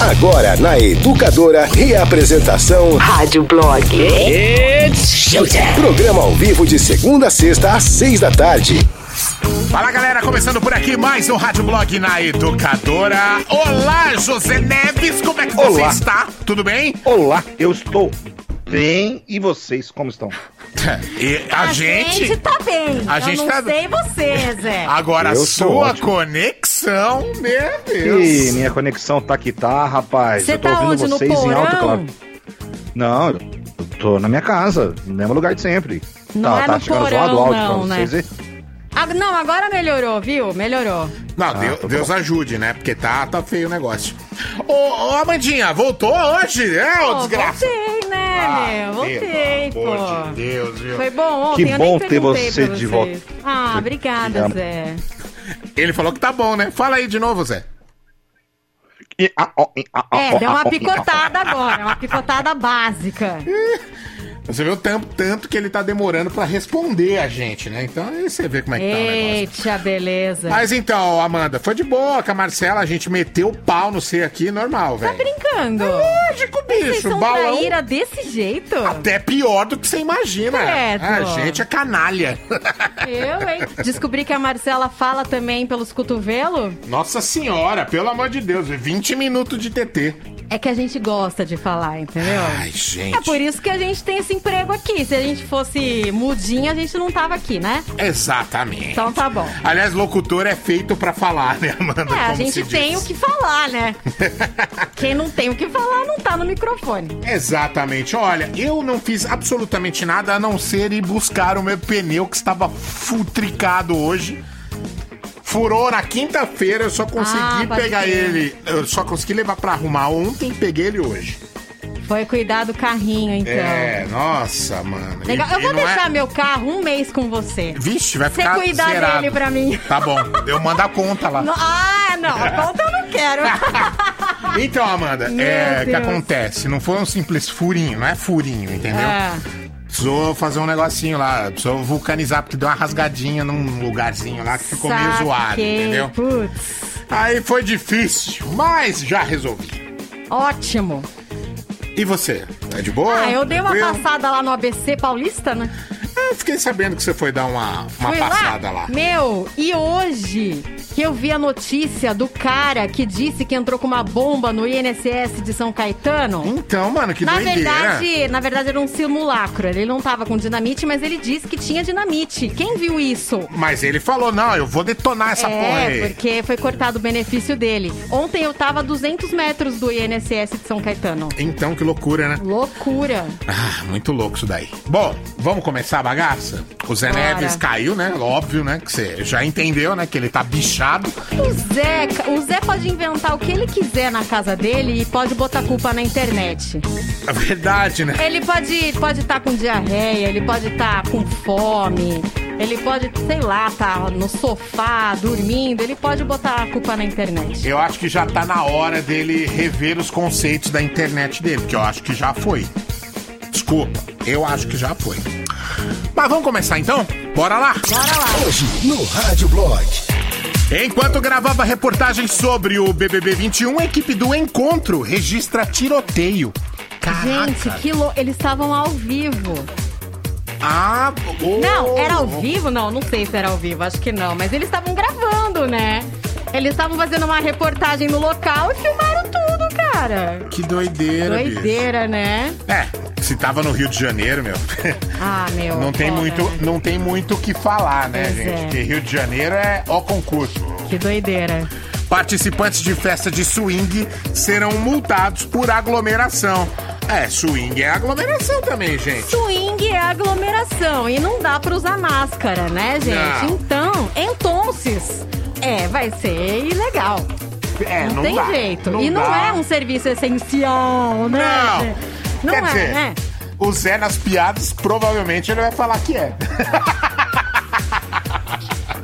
Agora na Educadora, reapresentação Rádio Blog. Programa ao vivo de segunda a sexta às seis da tarde. Fala galera, começando por aqui mais um Rádio Blog na Educadora. Olá, José Neves, como é que você Olá. está? Tudo bem? Olá, eu estou bem e vocês como estão? E a, gente. tá bem. A eu gente não tá- sei você, Zé. Agora, a Eu tô sua ótimo. conexão, meu Ih, Deus. minha conexão tá que tá, rapaz. Você eu tô tá ouvindo onde? Vocês em alto claro. Não, eu tô na minha casa, no mesmo lugar de sempre. Não tá, é tá no chegando porão, zoado o áudio não, pra né? vocês verem? Ah, não, agora melhorou, viu? Melhorou. Não, Deus, tá Deus ajude, né? Porque tá, tá feio o negócio. Ô, ô, Amandinha, voltou hoje? É, ô Pô, desgraça. voltei, né, Ah, meu? Voltei, pelo pô. amor de Deus, viu? Foi bom ontem, Que eu bom nem ter você de volta. Ah, obrigada. Zé. Ele falou que tá bom, né? Fala aí de novo, Zé. Ah, ah, ah, É, deu ah, uma picotada agora, uma picotada básica. Você viu tanto, tanto que ele tá demorando pra responder a gente, né? Então aí você vê como é que tá o negócio. Eita, beleza. Mas então, Amanda, foi de boa com a Marcela, a gente meteu o pau no C aqui, normal, Tá velho. brincando? Lógico, Vocês bicho, são balão. traíra desse jeito? Até pior do que você imagina. Credo. A gente é canalha. Eu, hein? Descobri que a Marcela fala também pelos cotovelos. Nossa senhora, pelo amor de Deus, 20 minutos de TT. É que a gente gosta de falar, entendeu? Ai, gente. É por isso que a gente tem esse emprego aqui. Se a gente fosse mudinha, a gente não tava aqui, né? Exatamente. Então tá bom. Aliás, locutor é feito pra falar, né, Amanda? É, a gente tem diz. o que falar, né? Quem não tem o que falar não tá no microfone. Exatamente. Olha, eu não fiz absolutamente nada a não ser ir buscar o meu pneu que estava futricado hoje. Furou na quinta-feira, eu só consegui Ah, pegar ele. Eu só consegui levar pra arrumar ontem peguei ele hoje. Foi cuidar do carrinho, então. É, nossa, mano. Legal. E- Eu vou não deixar é- meu carro um mês com você. Vixe, vai Você ficar cuidar zerado. dele pra mim. Tá bom, eu mando a conta lá. No- Ah, não. A conta eu não quero. Então, Amanda, Meu é, o que acontece? Não foi um simples furinho, não é furinho, entendeu? É. Precisou fazer um negocinho lá, precisou vulcanizar, porque deu uma rasgadinha num lugarzinho lá que ficou meio zoado, Saquei. entendeu? Putz. Aí foi difícil, mas já resolvi. Ótimo. E você? Tá de boa? Ah, eu dei uma Tranquilo? passada lá no ABC Paulista, né? Eu fiquei sabendo que você foi dar uma, uma Fui passada lá. Meu, e hoje que eu vi a notícia do cara que disse que entrou com uma bomba no INSS de São Caetano. Então, mano, que Na doideira. verdade, na verdade era um simulacro. Ele não tava com dinamite, mas ele disse que tinha dinamite. Quem viu isso? Mas ele falou, não, eu vou detonar essa porra é, aí. porque foi cortado o benefício dele. Ontem eu tava a 200 metros do INSS de São Caetano. Então, que loucura, né? Loucura. Ah, muito louco isso daí. Bom, vamos começar bagaça? O Zé Bora. Neves caiu, né? Óbvio, né? Que você já entendeu, né? Que ele tá bichado. O Zé, o Zé pode inventar o que ele quiser na casa dele e pode botar culpa na internet. É verdade, né? Ele pode pode estar com diarreia, ele pode estar com fome, ele pode, sei lá, estar no sofá dormindo, ele pode botar a culpa na internet. Eu acho que já tá na hora dele rever os conceitos da internet dele, porque eu acho que já foi. Desculpa, eu acho que já foi. Mas vamos começar então? Bora lá! Bora lá. Hoje no Rádio Blog. Enquanto gravava reportagem sobre o BBB 21, a equipe do Encontro registra tiroteio. Caraca. Gente, que lou... Eles estavam ao vivo. Ah, oh. Não, era ao vivo? Não, não sei se era ao vivo, acho que não. Mas eles estavam gravando, né? Eles estavam fazendo uma reportagem no local e filmaram tudo, cara. Que doideira, bicho. Doideira, né? É, se tava no Rio de Janeiro, meu. Ah, meu. Não tem muito, né? não tem muito o que falar, né, Pois gente? é. Porque Rio de Janeiro é ó concurso. Que doideira. Participantes de festa de swing serão multados por aglomeração. É, swing é aglomeração também, gente. Swing é aglomeração e não dá pra usar máscara, né, gente? Não. Então, entonces, é, vai ser ilegal. É, Não, não tem dá, jeito. e não dá. é um serviço essencial, né? Não. Não Quer é, dizer, né? o Zé nas piadas provavelmente ele vai falar que é.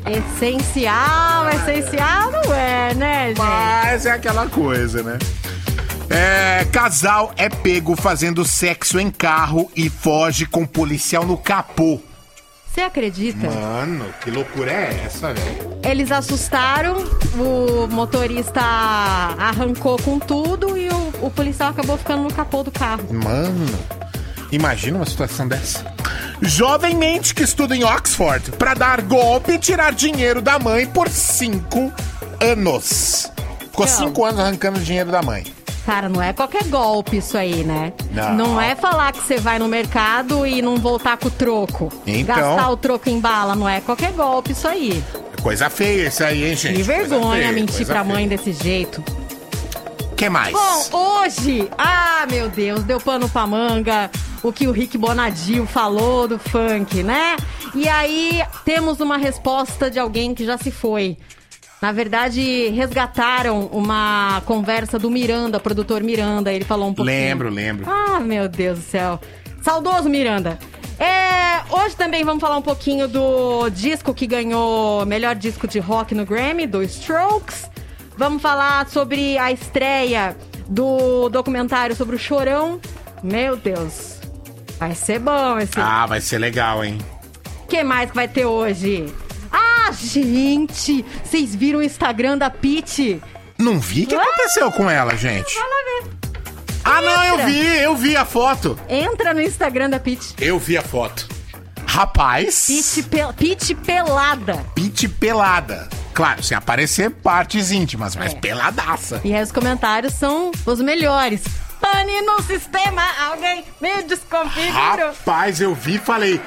Essencial, essencial não é, né, gente? Mas é aquela coisa, né? É, casal é pego fazendo sexo em carro e foge com policial no capô. Você acredita? Mano, que loucura é essa, velho? Eles assustaram, o motorista arrancou com tudo e o, o policial acabou ficando no capô do carro. Mano, imagina uma situação dessa. Jovem mente que estuda em Oxford pra dar golpe e tirar dinheiro da mãe por cinco anos. Ficou Não. cinco anos arrancando dinheiro da mãe. Cara, não é qualquer golpe isso aí, né? Não. é falar que você vai no mercado e não voltar com o troco. Então. Gastar o troco em bala, não é qualquer golpe isso aí. Coisa feia isso aí, hein, gente? Que vergonha feia, mentir pra feia. mãe desse jeito. que mais? Bom, hoje, ah, meu Deus, deu pano pra manga o que o Rick Bonadio falou do funk, né? E aí temos uma resposta de alguém que já se foi. Na verdade, resgataram uma conversa do Miranda, produtor Miranda. Ele falou um pouquinho. Lembro, lembro. Ah, meu Deus do céu. Saudoso Miranda. É, hoje também vamos falar um pouquinho do disco que ganhou melhor disco de rock no Grammy, do Strokes. Vamos falar sobre a estreia do documentário sobre o Chorão. Meu Deus. Vai ser bom esse. Ah, vai ser legal, hein? O que mais que vai ter hoje? Ah, gente! Vocês viram o Instagram da Pete? Não vi o que aconteceu com ela, gente. Vai lá ver. Ah, não, eu Entra. vi, eu vi a foto. Entra no Instagram da Pete. Eu vi a foto. Rapaz, Pete, pe- Pete pelada. pit pelada. Claro, sem aparecer partes íntimas, mas É. peladaça. E aí os comentários são os melhores. Pane no sistema, alguém me desconfigurou. Rapaz, eu vi e falei.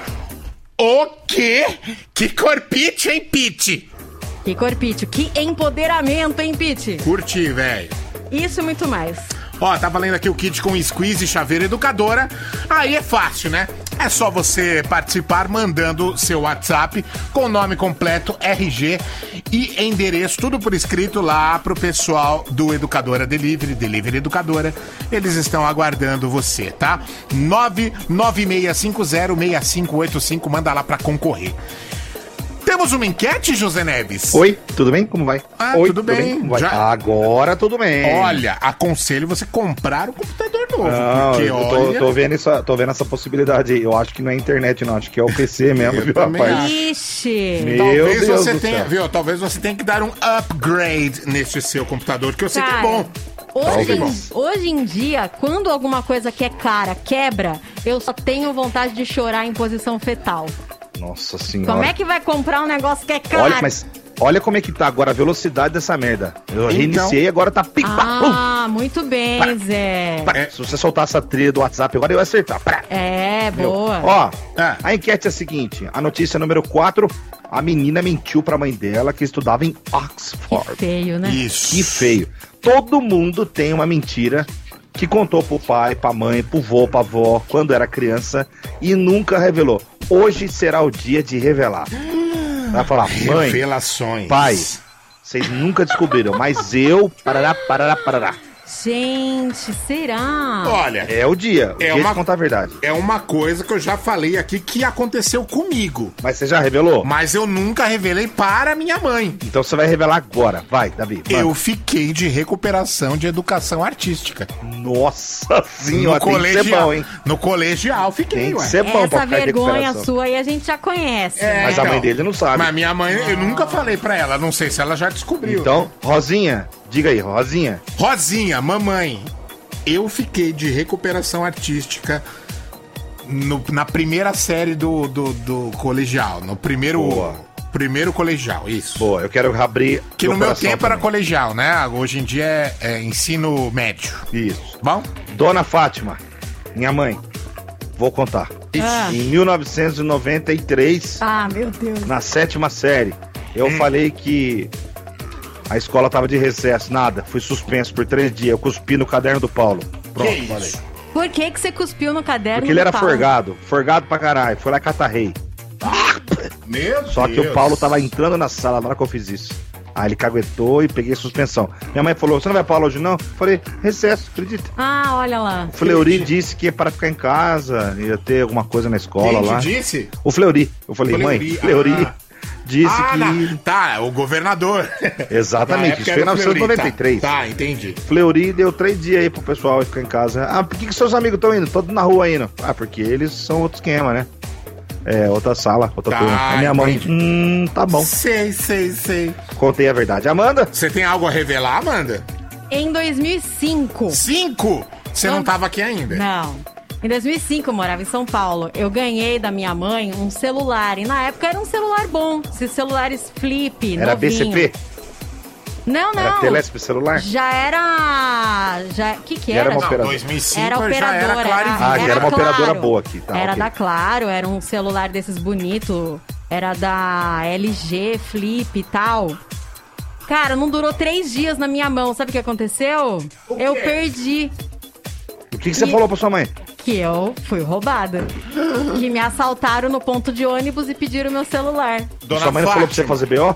O quê? Que corpite, hein, Pete? Que corpite, que empoderamento, hein, Pete? Curti, velho. Isso e muito mais. Ó, tá valendo aqui o kit com squeeze, chaveira educadora. Aí é fácil, né? É só você participar mandando seu WhatsApp com nome completo, RG e endereço, tudo por escrito lá pro pessoal do Educadora Delivery, Delivery Educadora. Eles estão aguardando você, tá? 996506585, manda lá pra concorrer. Temos uma enquete, José Neves? Oi, tudo bem? Como vai? Ah, Oi, tudo bem. Como vai? Já- Agora tudo bem. Olha, aconselho você comprar o computador novo. Não, porque eu tô, olha. tô vendo essa, tô vendo essa possibilidade aí. Eu acho que não é internet, não. Acho que é o PC mesmo, viu, rapaz? Ixi. Meu Talvez Deus você do tenha, céu. viu? Talvez você tenha que dar um upgrade nesse seu computador, que eu sei que é Cara, bom. Hoje, Talvez. hoje em dia, quando alguma coisa que é cara quebra, eu só tenho vontade de chorar em posição fetal. Nossa senhora. Como é que vai comprar um negócio que é caro? Olha, mas olha como é que tá agora a velocidade dessa merda. Eu Então- reiniciei agora tá pic, pá, pum. Ah, muito bem, Zé. Pá. Se você soltar essa trilha do WhatsApp agora, eu ia acertar. Pá. É, Meu. boa. Ó, Ah. a enquete é a seguinte: a notícia número 4, a menina mentiu pra mãe dela que estudava em que Oxford. feio, né? Isso. Que feio. Todo mundo tem uma mentira que contou pro pai, pra mãe, pro vô, pra avó, quando era criança e nunca revelou. Hoje será o dia de revelar. Vai falar, mãe, Revelações. pai, vocês nunca descobriram, mas eu, parará, parará, parará. Gente, será? Olha, É o dia, o É dia uma- de contar a verdade. é uma coisa que eu já falei aqui que aconteceu comigo. Mas você já revelou? Mas eu nunca revelei para minha mãe. Então você vai revelar agora. Vai, Davi. manda. Eu fiquei de recuperação de educação artística. Nossa senhora, no tem que ser colegial. bom, hein? No colegial fiquei, Tem que ué. ser bom pra Essa vergonha sua aí a gente já conhece. É, Mas a mãe dele não sabe. Mas minha mãe, eu nunca falei pra ela. Não sei se ela já descobriu. Então, Rosinha, diga aí, Rosinha. Rosinha, mamãe, eu fiquei de recuperação artística no- na primeira série do, do, do colegial. No primeiro, Boa. primeiro colegial, isso. Boa, eu quero abrir. Que no meu tempo era também. colegial, né? Hoje em dia é, é ensino médio. Isso. Bom? Dona Fátima, minha mãe, vou contar. Ah. Em 1993, Ah, meu Deus. na sétima série, eu Hum. falei que a escola tava de recesso. Nada, fui suspenso por três dias. Eu cuspi no caderno do Paulo. Pronto, que falei. Por que, que você cuspiu no caderno? Porque ele do era Paulo? forgado, forgado pra caralho. Foi lá e catarrei. Meu Só que Deus. o Paulo tava entrando na sala na hora que eu fiz isso. Aí ele caguetou e peguei suspensão. Minha mãe falou: Você não vai pra aula hoje não? Falei: Recesso, acredita? Ah, olha lá. O Fleury disse que ia para ficar em casa, ia ter alguma coisa na escola Quem lá. disse? O Fleury. Eu falei: Fleury, Mãe, Fleury ah. Disse ah, que. na- tá, o governador. Exatamente, isso foi em era o Fleury, 1993. Tá, tá, entendi. Fleury deu três dias aí pro pessoal ficar em casa. Ah, por que, que seus amigos estão indo? Todos na rua indo. Ah, porque eles são outro esquema, né? É, outra sala, outra Tá, turma. A minha mãe, hum, tá bom. Sei, sei, sei. Contei a verdade. Amanda? Você tem algo a revelar, Amanda? Em 2005. Cinco? Você não tava aqui ainda. Não. Em 2005, eu morava em São Paulo. Eu ganhei da minha mãe um celular. E na época era um celular bom. Esses celulares flip, Era novinho. BCP? Não, não. Era Telesp celular? Já era... Já... O que que Já era era? uma operadora. 2005 Era já operadora. era claro e Ah, já era uma Claro. operadora boa aqui, tá, Era ok. da Claro, era um celular desses bonito. Era da LG, Flip e tal. Cara, não durou três dias na minha mão. Sabe o que aconteceu? Eu perdi. O que, que você E- falou pra sua mãe? Que eu fui roubada. que me assaltaram no ponto de ônibus e pediram meu celular. Dona sua mãe não falou pra você fazer BO?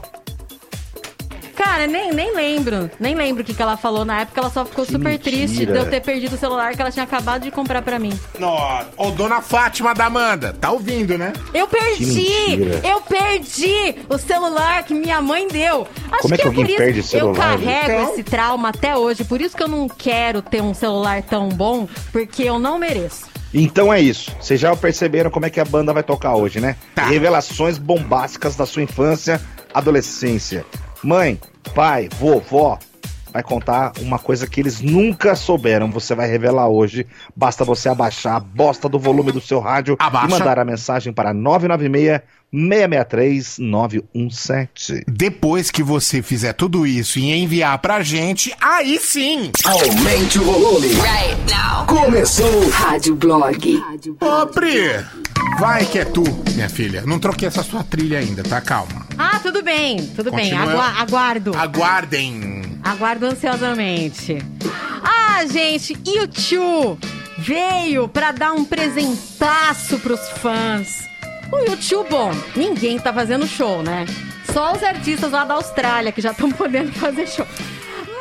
Cara, nem, nem lembro. Nem lembro o que, que ela falou na época. Ela só ficou Que super mentira. triste de eu ter perdido o celular que ela tinha acabado de comprar pra mim. Nó- Ô, Dona Fátima da Amanda, tá ouvindo, né? Eu perdi! Eu perdi o celular que minha mãe deu. Acho Como é que alguém por isso perde celular, Eu carrego Então? esse trauma até hoje. Por isso que eu não quero ter um celular tão bom, porque eu não mereço. Então é isso. Vocês já perceberam como é que a banda vai tocar hoje, né? Tá. Revelações bombásticas da sua infância, adolescência. Mãe, pai, vovó, vai contar uma coisa que eles nunca souberam. Você vai revelar hoje. Basta você abaixar a bosta do volume do seu rádio Abaixa. e mandar a mensagem para 996 663 917. Depois que você fizer tudo isso e enviar pra gente, aí sim! Aumente o volume. Right now. Começou. Rádio Blog. Ô, Pri! Vai que é tu, minha filha. Não troquei essa sua trilha ainda, tá? Calma. Ah, tudo bem, tudo bem. Continua- Agua- aguardo. Aguardem. Aguardo ansiosamente. Ah, gente, YouTube veio pra dar um presentaço pros fãs. O YouTube, bom, ninguém tá fazendo show, né? Só os artistas lá da Austrália que já estão podendo fazer show.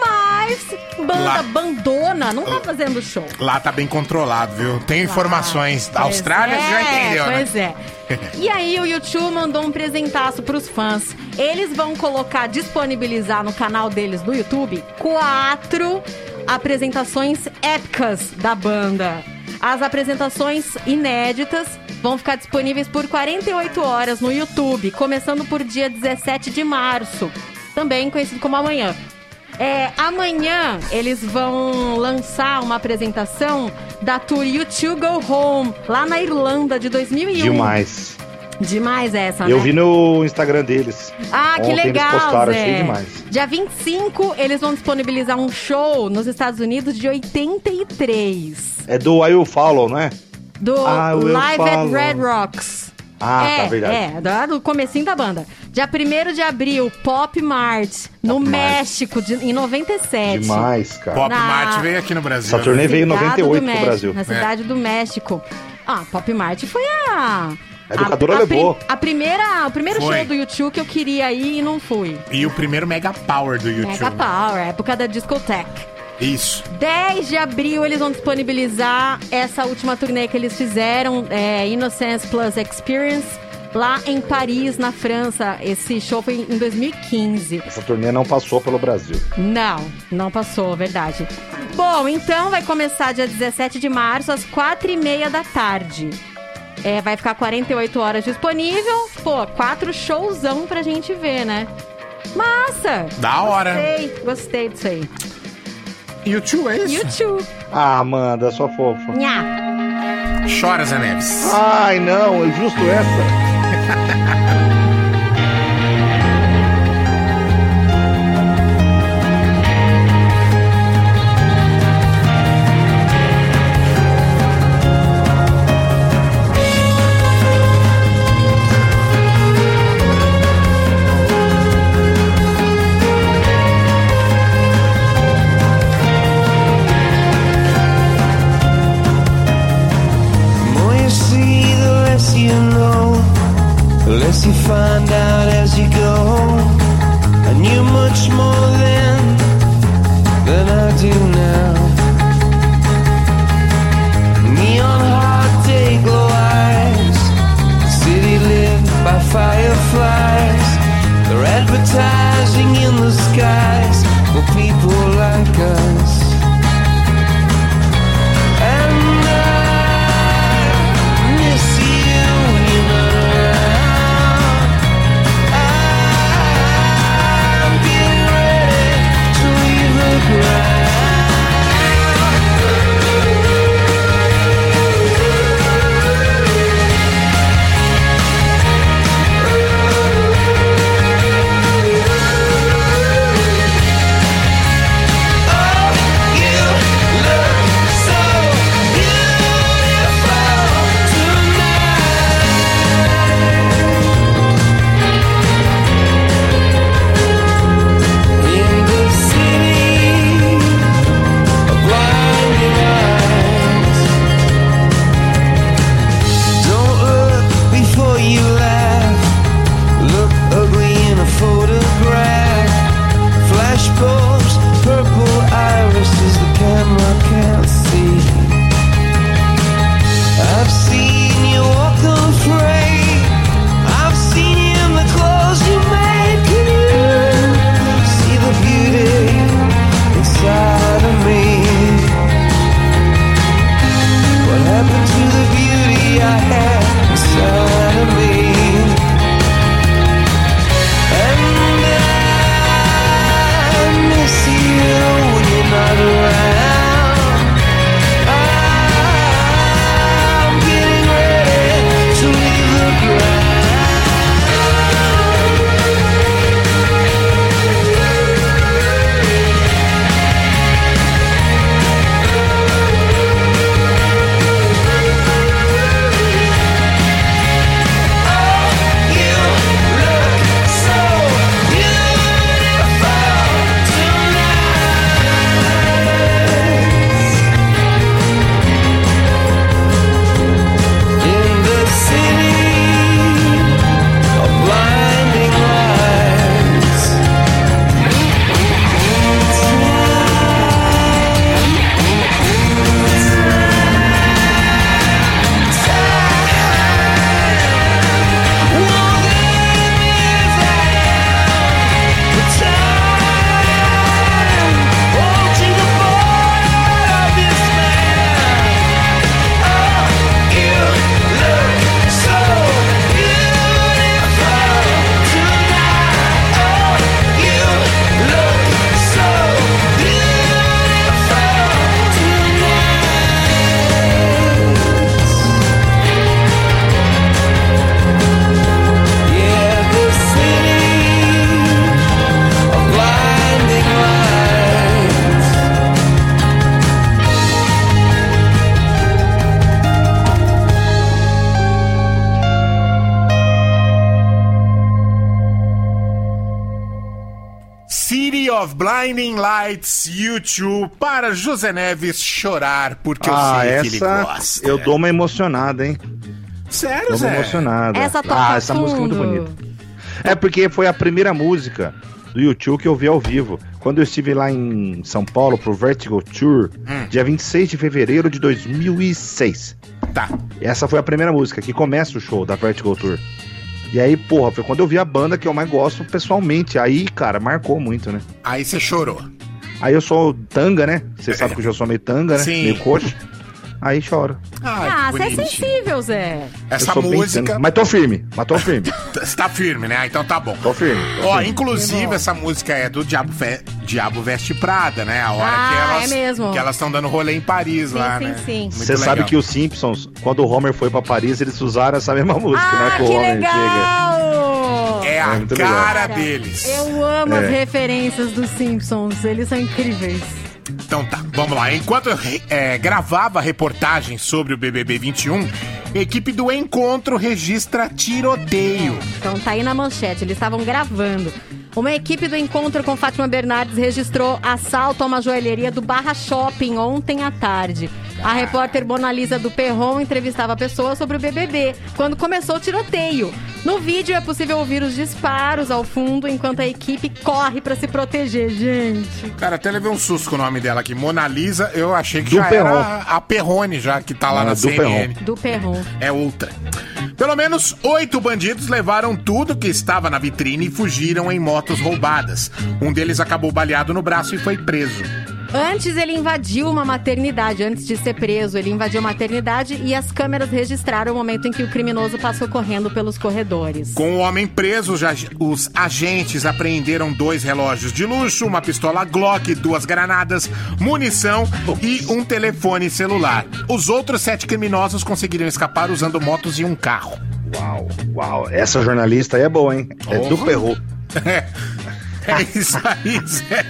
Mas banda Lá- bandona não tá fazendo show. Lá tá bem controlado, viu? Tem informações da Pois Austrália, você já é, entendeu, né? Pois é. E aí o YouTube mandou um presentaço pros fãs. Eles vão colocar, disponibilizar no canal deles do YouTube quatro apresentações épicas da banda. As apresentações inéditas vão ficar disponíveis por 48 horas no YouTube, começando por dia 17 de março, também conhecido como amanhã. É, amanhã eles vão lançar uma apresentação da tour YouTube Go Home, lá na Irlanda, de 2001. Demais. Demais essa, Eu né? vi no Instagram deles. Ah, que Ontem eles legal, postaram, Zé. achei demais. Dia 25, eles vão disponibilizar um show nos Estados Unidos de 83. É do I Will Follow, não é? Do Will Live at. Red Rocks. Ah, é, tá, verdade. É, do, comecinho da banda. Dia 1 de abril, Pop Mart, no Pop Mart. México, de- em 97. Demais, cara. Pop Na- Mart veio aqui no Brasil. Essa turnê veio em Cidade 98 do pro México, Brasil. Na cidade do México. Ah, Pop Mart foi a. A educadora a, a levou. a primeira, o primeiro Foi. show do YouTube que eu queria ir e não fui. E o primeiro Mega Power do YouTube. Mega Power, época da discoteca. Isso. 10 de abril eles vão disponibilizar essa última turnê que eles fizeram, é, Innocence Plus Experience, lá em Paris, na França. Esse show foi em 2015. Essa turnê não passou pelo Brasil. Não, não passou, verdade. Bom, então vai começar dia 17 de março, às 4h30 da tarde. É, vai ficar 48 horas disponível. Pô, quatro showzão pra gente ver, né? Massa! Da hora. Gostei, gostei disso aí. YouTube é isso. YouTube. Ah, Amanda, sua fofa. Nha. Chora, Zé Neves. Ai, não, é justo essa. of Blinding Lights, YouTube, para José Neves chorar, porque eu ah, sei que ele essa gosta. eu dou uma emocionada, hein? Sério, Dou uma Zé? emocionada. Essa toca ah, essa música é muito fundo. bonita. É porque foi a primeira música do YouTube que eu vi ao vivo. Quando eu estive lá em São Paulo pro Vertigo Tour, Hum. dia 26 de fevereiro de 2006. Tá. Essa foi a primeira música que começa o show da Vertigo Tour. E aí, porra, foi quando eu vi a banda que eu mais gosto pessoalmente. Aí, cara, marcou muito, né? Aí você chorou. Aí eu sou tanga, né? Você sabe que eu já sou meio tanga, né? Sim. Meio coxo. Aí choro. Ai, Ah, você é sensível, Zé. Essa eu sou bem música. Mas tô firme, mas tô firme. Você tá firme, né? Então tá bom. Tô firme. tô Ó, firme. inclusive essa música é do Diabo, Fe... Diabo Veste Prada, né? A hora Ah, que elas é mesmo. que elas estão dando rolê em Paris Sim, lá, sim, né? sim. Muito Você legal. sabe que os Simpsons, quando o Homer foi pra Paris, eles usaram essa mesma música, né? Ah, Que o Homer legal! é a muito legal. cara Cara, deles. Eu amo as É. referências dos Simpsons, eles são incríveis. Então tá, vamos lá. Enquanto eu é, gravava a reportagem sobre o BBB 21, a equipe do Encontro registra tiroteio. Então tá aí na manchete, eles estavam gravando. Uma equipe do encontro com Fátima Bernardes registrou assalto a uma joalheria do Barra Shopping ontem à tarde. A repórter Bonalisa do Perron entrevistava pessoas sobre o BBB, quando começou o tiroteio. No vídeo é possível ouvir os disparos ao fundo enquanto a equipe corre pra se proteger, gente. Cara, até levei um susto com o nome dela aqui. Mona Lisa, eu achei que Do já Perron. era a Perrone, já que tá lá Ah, na do CNN. Do Perron. É outra. Pelo menos oito bandidos levaram tudo que estava na vitrine e fugiram em motos roubadas. Um deles acabou baleado no braço e foi preso. Antes ele invadiu uma maternidade, antes de ser preso, ele invadiu a maternidade e as câmeras registraram o momento em que o criminoso passou correndo pelos corredores. Com o homem preso, já- os agentes apreenderam dois relógios de luxo, uma pistola Glock, duas granadas, munição e um telefone celular. Os outros sete criminosos conseguiram escapar usando motos e um carro. Uau, uau. Essa jornalista aí é boa, hein? É do Porra. Perro. É isso aí, Zé.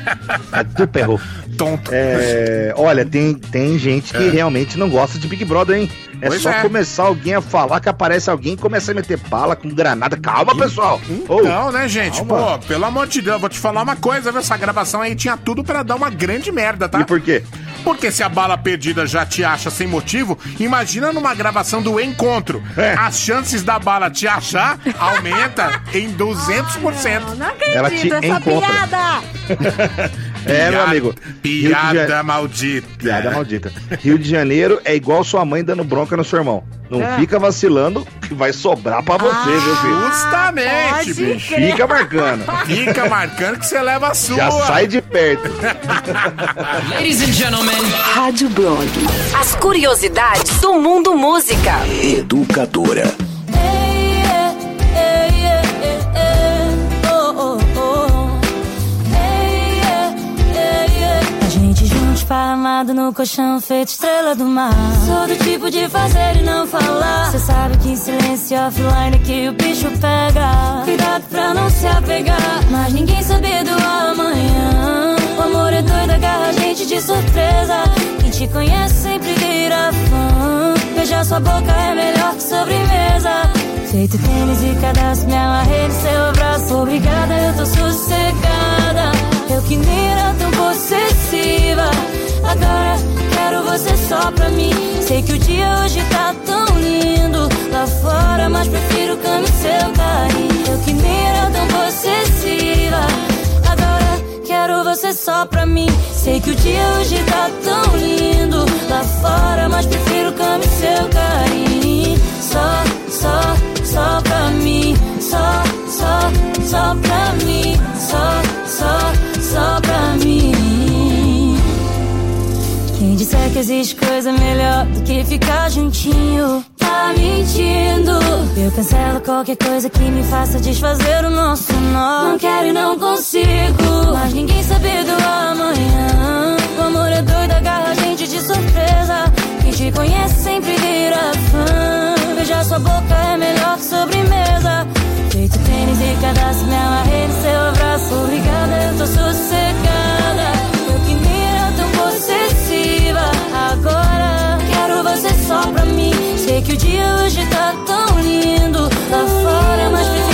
É do Perro. Tonto. É, olha, tem, tem gente que realmente não gosta de Big Brother, hein? É Pois só é. começar alguém a falar que aparece alguém e começa a meter bala com granada. Calma, pessoal! Ô, Não, né, gente? calma. Pô, pelo amor de Deus, vou te falar uma coisa, viu? Essa gravação aí tinha tudo pra dar uma grande merda, tá? E por quê? Porque se a bala perdida já te acha sem motivo, imagina numa gravação do encontro. É. As chances da bala te achar aumenta em 200%. Não, não acredito, Ela te essa encontra. piada! É, meu amigo. Piada maldita. Piada maldita. Rio de Janeiro é igual sua mãe dando bronca no seu irmão. Não É. fica vacilando que vai sobrar pra você, viu, filho? Justamente, pode bicho. crer. Fica marcando. Fica marcando que você leva a sua. Já sai de perto. Ladies and gentlemen, Rádio Blog. As curiosidades do mundo música. Educadora. Esparramado no colchão feito estrela do mar. Sou do tipo de fazer e não falar. Cê sabe que em silêncio offline que o bicho pega. Cuidado pra não se apegar, mas ninguém sabe do amanhã. O amor é doido, agarra a gente de surpresa. Quem te conhece sempre vira fã. Beijar sua boca é melhor que sobremesa. Feito tênis e cadastro, me amarrei no seu braço. Obrigada, eu tô sossegada. Eu que nem era tão possessiva. Agora quero você só pra mim. Sei que o dia hoje tá tão lindo lá fora, mas prefiro cama seu carinho. Eu que nem era tão possessiva. Agora quero você só pra mim. Sei que o dia hoje tá tão lindo lá fora, mas prefiro cama seu carinho. Só, só, só pra mim. Só, só, só pra mim. Só, só, só pra mim. Quem disser que existe coisa melhor do que ficar juntinho, tá mentindo. Eu cancelo qualquer coisa que me faça desfazer o nosso nó. Não quero e não consigo, mas ninguém sabe do amanhã. O amor é doido, agarra a gente de surpresa. Quem te conhece sempre vira fã. Beijar sua boca é melhor que sobremesa. Tênis e cadastro, me amarrei seu braço. Obrigada, eu tô sossegada. Eu que nem era tão possessiva. Agora quero você só pra mim. Sei que o dia hoje tá tão lindo lá fora, mas prefiro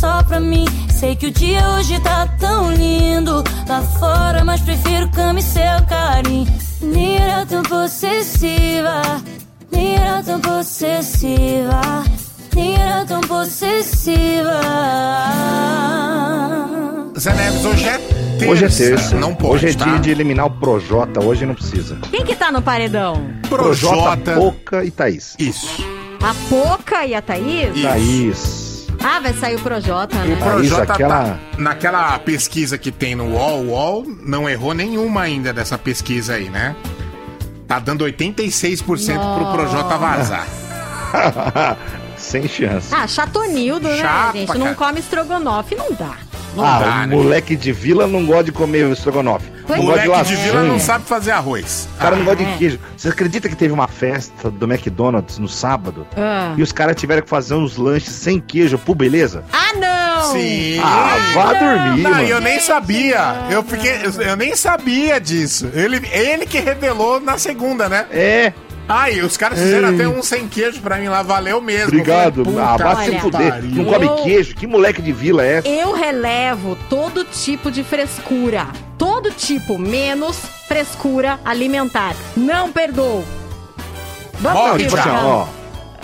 só pra mim. Sei que o dia hoje tá tão lindo lá fora, mas prefiro cama e seu carinho. Mira tão possessiva, mira tão possessiva, mira tão possessiva. Zé Neves, hoje é terça. Hoje é terça. Não pode, Hoje é tá? dia de eliminar o Projota. Hoje não precisa. Quem que tá no paredão? Projota. Poca e Thaís. Isso. A Poca e a Thaís? Isso. Thaís. Ah, vai sair o Projota, O né? Thaís, Projota aquela- tá naquela pesquisa que tem no UOL, o UOL não errou nenhuma ainda dessa pesquisa aí, né? Tá dando 86% pro Projota vazar. Sem chance. Ah, chatonildo, né, Chato gente? pra Não cara. come estrogonofe, não dá. Não ah, dá, o né? moleque de vila não gosta de comer o estrogonofe. Pois não gosta de Moleque de vila não sabe fazer arroz. O cara não gosta É. de queijo. Você acredita que teve uma festa do McDonald's no sábado? Ah, E os caras tiveram que fazer uns lanches sem queijo, por beleza? Ah, não! Sim. Ah, vá dormir, Não, mano. eu nem sabia. Eu fiquei, eu, eu nem sabia disso. Ele, ele que revelou na segunda, né? É, Ai, os caras fizeram até um sem queijo pra mim lá, valeu mesmo. obrigado. Falei, Ah, vai se fuder. Não come queijo? Que moleque de vila é essa? Eu relevo todo tipo de frescura. Todo tipo, menos frescura alimentar. Não perdoo. Vamos Não, ouvir tipo o que assim, a- ó.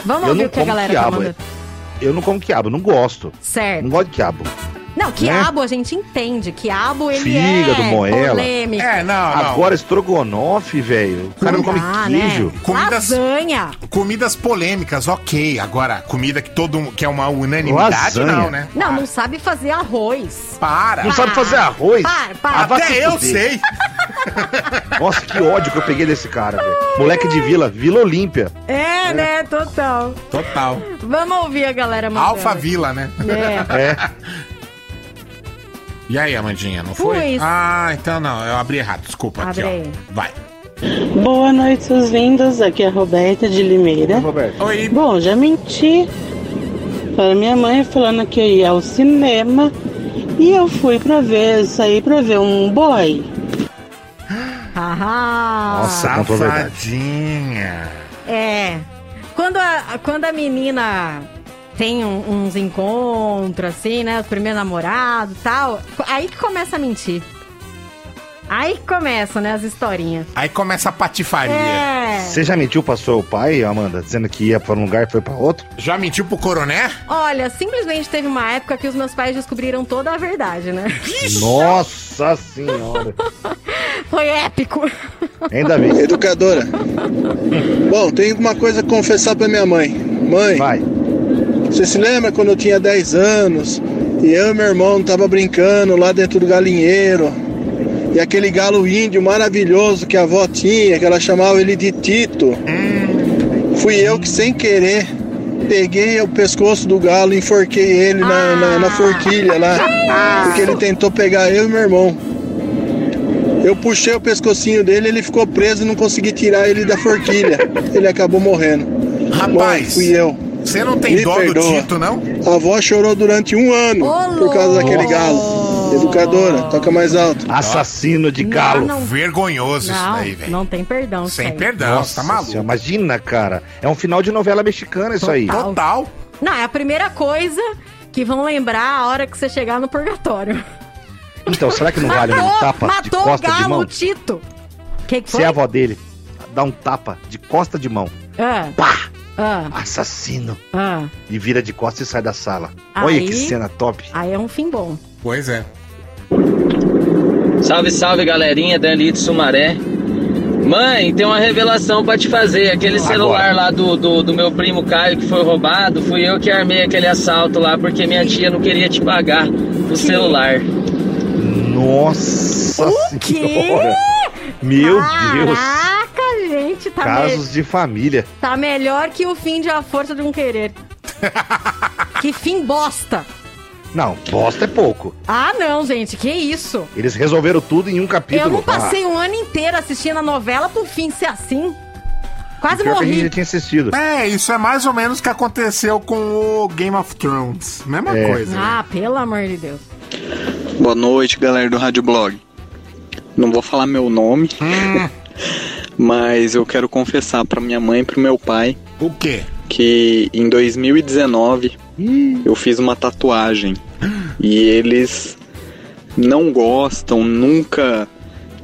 Vamos ouvir o que a galera tá quiabo, mandando. Eu não como quiabo, não gosto. Certo. Não gosto de quiabo. Não, quiabo a gente entende. Quiabo, ele Fígado, é moela. polêmico. É, não, não. Agora, estrogonofe, velho. O cara não come dá, queijo. Né? Comidas- Lasanha. Comidas polêmicas, ok. Agora, comida que todo que é uma unanimidade, Lasanha. não, né? Não, não sabe fazer arroz. Para. Não sabe fazer arroz? Para, para. Ah, Até eu sei. Nossa, que ódio que eu peguei desse cara, velho. Moleque de vila, Vila Olímpia. É, né? Total. Total. Vamos ouvir a galera mandando. Alfa Vila, né? É. É. E aí, Amandinha, não foi? Ah, então não, eu abri errado, desculpa. Abre aqui, ó. Vai. Boa noite, seus lindos. Aqui é a Roberta de Limeira. Roberto. Oi. Bom, já menti para minha mãe falando que eu ia ao cinema e eu fui pra ver, saí pra ver um boy. Ah, Nossa. Safadinha. É. Quando a, quando a menina tem um- uns encontros, assim, né? O primeiro namorado e tal, aí que começa a mentir. Aí que começa, né, as historinhas. Aí começa a patifaria. É. Você já mentiu pra seu pai, Amanda, dizendo que ia pra um lugar e foi pra outro? Já mentiu pro coroné? Olha, simplesmente teve uma época que os meus pais descobriram toda a verdade, né? Nossa senhora. Foi épico. Ainda bem. Educadora. Bom, tenho uma coisa a confessar pra minha mãe. Mãe, Vai. Você se lembra quando eu tinha 10 anos e eu e meu irmão tava brincando lá dentro do galinheiro? E aquele galo índio maravilhoso que a avó tinha, que ela chamava ele de Tito. Fui eu que sem querer peguei o pescoço do galo e enforquei ele na, na, na forquilha lá. Porque ele tentou pegar eu e meu irmão. Eu puxei o pescocinho dele, ele ficou preso e não consegui tirar ele da forquilha. Ele acabou morrendo. Rapaz, fui eu. Você não tem Me dó do perdoa. Tito, não? A avó chorou durante um ano Ô, por causa daquele galo. Educadora, toca mais alto. Assassino de galo. Não, não. Vergonhoso isso Não, daí, velho. não tem perdão. Sem isso aí. perdão, Nossa você tá maluco. senhora, imagina, cara. É um final de novela mexicana isso aí. Total. Não, é a primeira coisa que vão lembrar a hora que você chegar no purgatório. Então, será que não vale um tapa de matou o costa de galo, mão? o Tito. Que que Se foi? é a avó dele dá um tapa de costa de mão, Ah, pá, ah, assassino, ah. e vira de costa e sai da sala. Olha Aí- que cena top. Aí é um fim bom. Pois é. Salve, salve, galerinha da Elite Sumaré. Mãe, tem uma revelação pra te fazer. Aquele Agora. celular lá do, do, do meu primo Caio que foi roubado, fui eu que armei aquele assalto lá porque minha tia não queria te pagar o celular. Nossa quê? senhora. Meu Deus. Gente, tá, me- Casos de família. tá melhor que o fim de A Força de um Querer. que fim bosta. Não, bosta é pouco. Ah, não, gente, que isso? Eles resolveram tudo em um capítulo. Eu não passei um ano inteiro assistindo a novela pro fim ser assim. Quase Ah, pior que a gente já morri. tinha assistido. É, isso é mais ou menos o que aconteceu com o Game of Thrones. Mesma É. coisa. né? Ah, pelo amor de Deus. Boa noite, galera do Rádio Blog. Não vou falar meu nome, mas eu quero confessar pra minha mãe e pro meu pai O quê? que em 2019 eu fiz uma tatuagem e eles não gostam, nunca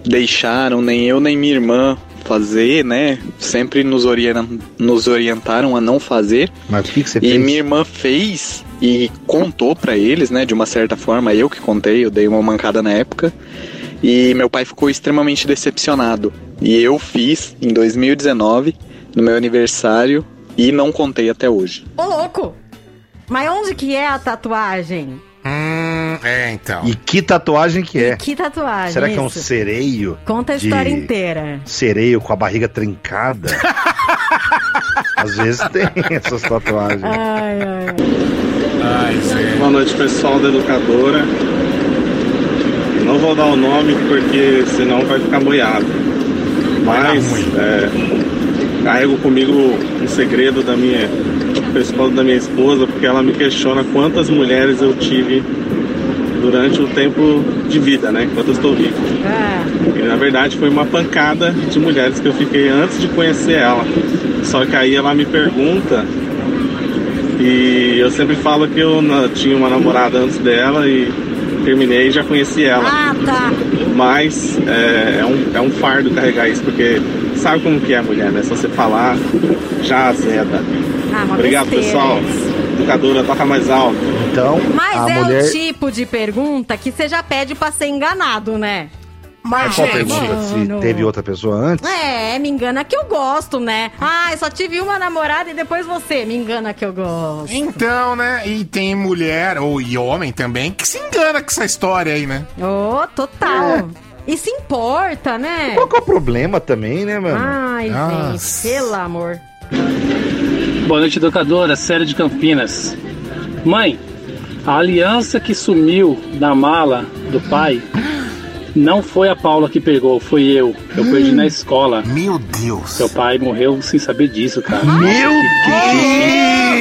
deixaram, nem eu nem minha irmã fazer, né? Sempre nos, orien nos orientaram a não fazer. Mas o que, que você E fez? minha irmã fez e contou pra eles, né? De uma certa forma, eu que contei, eu dei uma mancada na época. E meu pai ficou extremamente decepcionado. E eu fiz em 2019, no meu aniversário, e não contei até hoje. Ô, louco! Mas onde que é a tatuagem? Hum, é, então. E que tatuagem que é? Que tatuagem? Será que é um isso? sereio? Conta a de história inteira. Sereio com a barriga trincada? Às vezes tem essas tatuagens. Ai, ai. Boa noite, pessoal da educadora. Não vou dar o nome porque senão vai ficar boiado. Mas é, carrego comigo um segredo da minha pessoal da minha esposa, porque ela me questiona quantas mulheres eu tive durante o tempo de vida, né? Enquanto eu estou vivo. E na verdade foi uma pancada de mulheres que eu fiquei antes de conhecer ela. Só que aí ela me pergunta e eu sempre falo que eu tinha uma namorada antes dela e terminei e já conheci ela. Ah, tá. Mas é, é um, é um fardo carregar isso, porque sabe como que é a mulher, né? Se você falar, já azeda. Ah, Obrigado, besteira pessoal. Educadora, toca mais alto. Então, Mas a é mulher. o tipo de pergunta que você já pede pra ser enganado, né? Mas, Qual gente, pergunta? Se mano. teve outra pessoa antes? É, me engana que eu gosto, né? Ah, eu só tive uma namorada e depois você. Me engana que eu gosto. Então, né? E tem mulher, ou e homem também, que se engana com essa história aí, né? Ô, total. E se importa, né? Qual que é o problema também, né, mano? Ai, Nossa. gente, pelo amor. Boa noite, educadora. Série de Campinas. Mãe, a aliança que sumiu da mala do pai não foi a Paula que pegou, foi eu. Eu perdi na escola. Meu Deus. Seu pai morreu sem saber disso, cara. Meu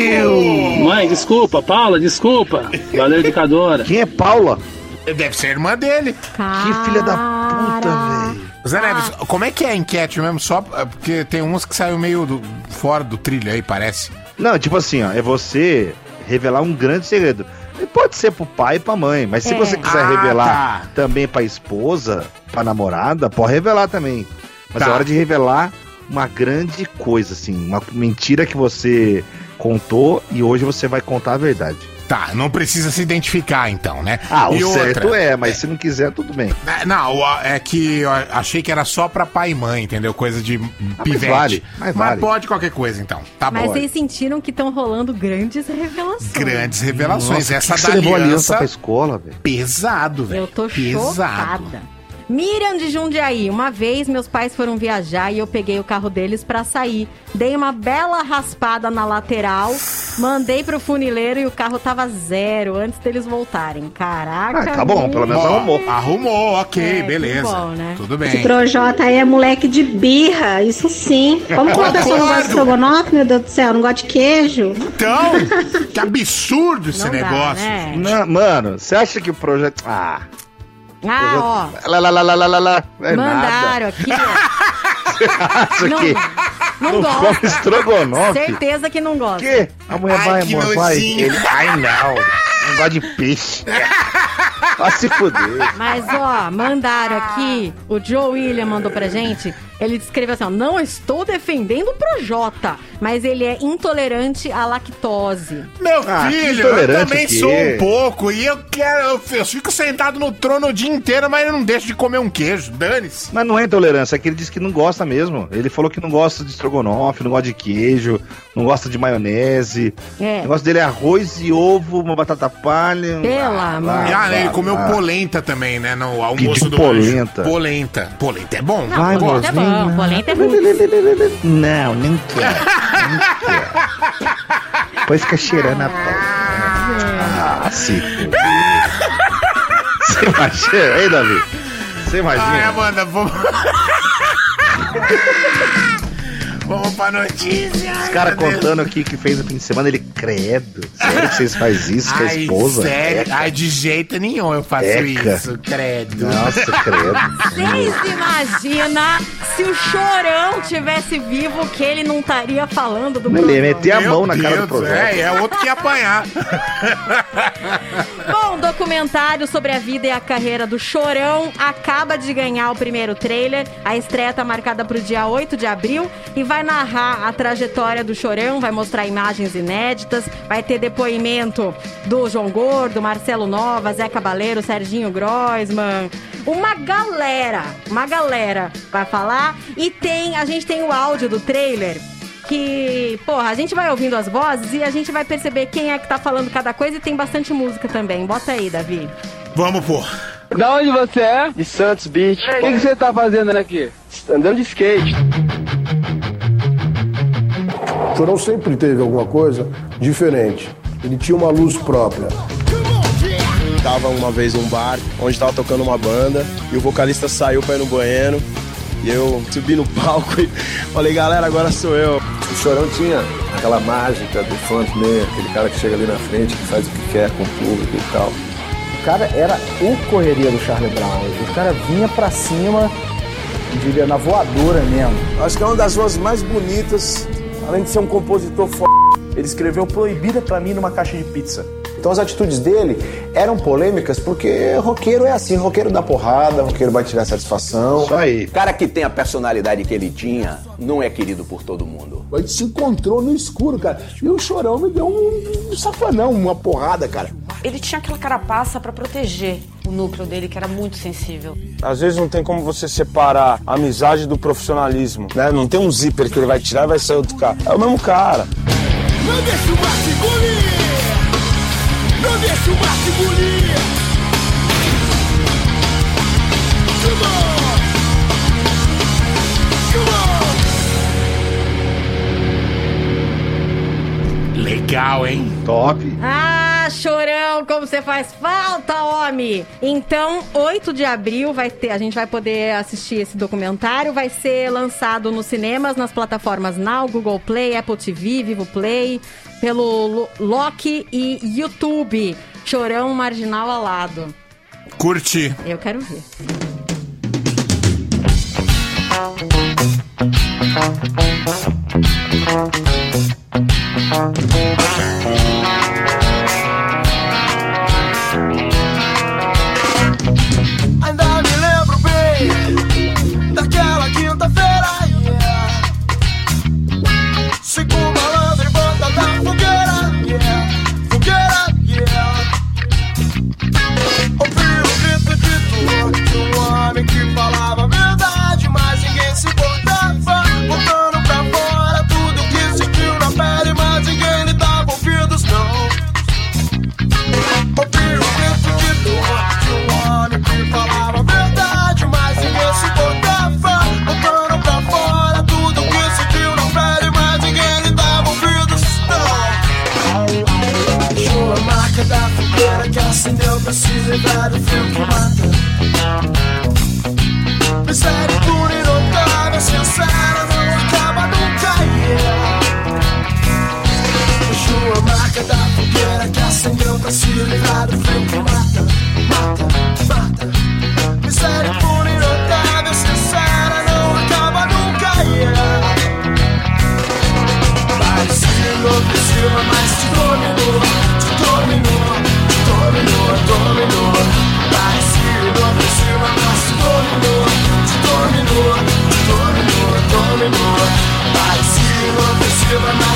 Deus! Mãe, desculpa. Paula, desculpa. Valeu, educadora. Quem é Paula? Deve ser irmã dele. Que filha da puta, velho. Zé Neves, como é que é a enquete mesmo? Só é, porque tem uns que saiu meio do- fora do trilho aí, parece. Não, tipo assim, ó, é você revelar um grande segredo. E Pode ser pro pai e pra mãe, mas se É. você quiser Ah, revelar tá. também pra esposa, pra namorada, pode revelar também. Mas Tá. é hora de revelar uma grande coisa, assim, uma mentira que você contou e hoje você vai contar a verdade. Tá, não precisa se identificar então, né? Ah, o E certo outra? é, mas se não quiser, tudo bem. É, Não, o- é que eu achei que era só pra pai e mãe, entendeu? Coisa de pivete. vale, mas vale. pode qualquer coisa, então. Tá Mas bom. vocês sentiram que estão rolando grandes revelações. Grandes revelações. Nossa, Essa que da você levou aliança aliança, pra escola, velho? pesado, velho. Eu tô pesado. chocada. Miriam de Jundiaí, uma vez meus pais foram viajar e eu peguei o carro deles pra sair. Dei uma bela raspada na lateral, mandei pro funileiro e o carro tava zero antes deles voltarem. Caraca. Ah, tá bom, pelo menos arrumou. Arrumou, ok, É, que beleza. bom, né? Tudo Esse bem. Projota aí é moleque de birra, isso sim. Como que uma pessoa não gosta de estrogonofe, meu Deus do céu? Não gosta de queijo? Então, que absurdo esse Não dá, negócio. né? Não, mano, você acha que o projeto. Ah, Ah, lá, lá, lá, lá, lá, lá, lá. ó. É mandaram aqui, ó. nada. Acha Não, que não não come gosta. estrogonofe? Certeza que não gosta. quê? A mulher Ai, vai, amor, vai. Ele, ai, não. Não gosta de peixe. Vai se fuder. Mas, ó, mandaram aqui, o Joe William mandou pra gente, ele descreveu assim, ó, não estou defendendo o Projota, mas ele é intolerante à lactose. Meu Ah, filho, eu também que sou um pouco e eu quero. Eu, eu fico sentado no trono o dia inteiro, mas eu não deixo de comer um queijo. Dane-se. Mas não é intolerância, é que ele disse que não gosta mesmo. Ele falou que não gosta de estrogonofe, não gosta de queijo, não gosta de maionese. É. O negócio dele é arroz e ovo, uma batata palha. Pelo amor. Ah, ele ah, comeu ah. polenta também, né? No almoço Pediu do polenta. anjo. Polenta. Polenta é bom. Não, Vai, polenta é mozinha. Bom, polenta é ruim. Não, nem quero. Nem quero. Depois fica cheirando a pau. Ah, se fuder. Você imagina? Ei, Davi? Você Ai, imagina? Amanda, vamos. Vamos pra notícia. Os caras contando aqui que fez no fim de semana, ele credo. Sério que vocês fazem isso com a esposa? sério? Eca. Ai, de jeito nenhum eu faço Eca. isso, credo. Nossa, credo. Vocês imaginam se o Chorão tivesse vivo, que ele não estaria falando do Ele ia meter a Meu mão na cara do Deus, projeto. É, é outro que ia apanhar. Bom, documentário sobre a vida e a carreira do Chorão acaba de ganhar o primeiro trailer. A estreia tá marcada pro dia 8 de abril e vai narrar a trajetória do Chorão, vai mostrar imagens inéditas, vai ter depoimento do João Gordo, Marcelo Nova, Zé Cabaleiro, Serginho Groisman. Uma galera, uma galera vai falar e tem, a gente tem o áudio do trailer que, porra, a gente vai ouvindo as vozes e a gente vai perceber quem é que tá falando cada coisa e tem bastante música também. Bota aí, Davi. Vamos, pô. Da onde você é? De Santos Beach. O que, que você tá fazendo aqui? Andando de skate. O Chorão sempre teve alguma coisa diferente. Ele tinha uma luz própria. Tava uma vez num bar onde tava tocando uma banda e o vocalista saiu pra ir no banheiro. E eu subi no palco e falei, galera, agora sou eu. O Chorão tinha aquela mágica do frontman, aquele cara que chega ali na frente, que faz o que quer com o público e tal. O cara era o correria do Charlie Brown. O cara vinha pra cima, diria, na voadora mesmo. Acho que é uma das vozes mais bonitas, além de ser um compositor f... Ele escreveu Proibida pra mim numa caixa de pizza. Então as atitudes dele eram polêmicas porque roqueiro é assim, roqueiro dá porrada, roqueiro vai tirar satisfação. Isso aí. O cara que tem a personalidade que ele tinha não é querido por todo mundo. A gente se encontrou no escuro, cara. E o Chorão me deu um, um safanão, uma porrada, cara. Ele tinha aquela carapaça pra proteger o núcleo dele, que era muito sensível. Às vezes não tem como você separar a amizade do profissionalismo, né? Não tem um zíper que ele vai tirar e vai sair outro cara. É o mesmo cara. Não deixa o! Não deixa o mar te engolir! Come on! Come on! Legal, hein? Top. Ah, chorão, como você faz falta, homem! Então, 8 de abril vai ter, a gente vai poder assistir esse documentário, vai ser lançado nos cinemas, nas plataformas Now, Google Play, Apple TV, Vivo Play, pelo Lo- Loki e YouTube. Chorão marginal alado. Curti. Eu quero ver. Ainda pra se livrar do frio que mata. E notável, sincera, não acaba nunca, yeah. Deixou a marca da fogueira que acendeu pra se livrar do frio que mata, mata, mata. E notável, sincera, não acaba nunca, yeah. Parecia enlouquecida, mas enlouquecida, mas te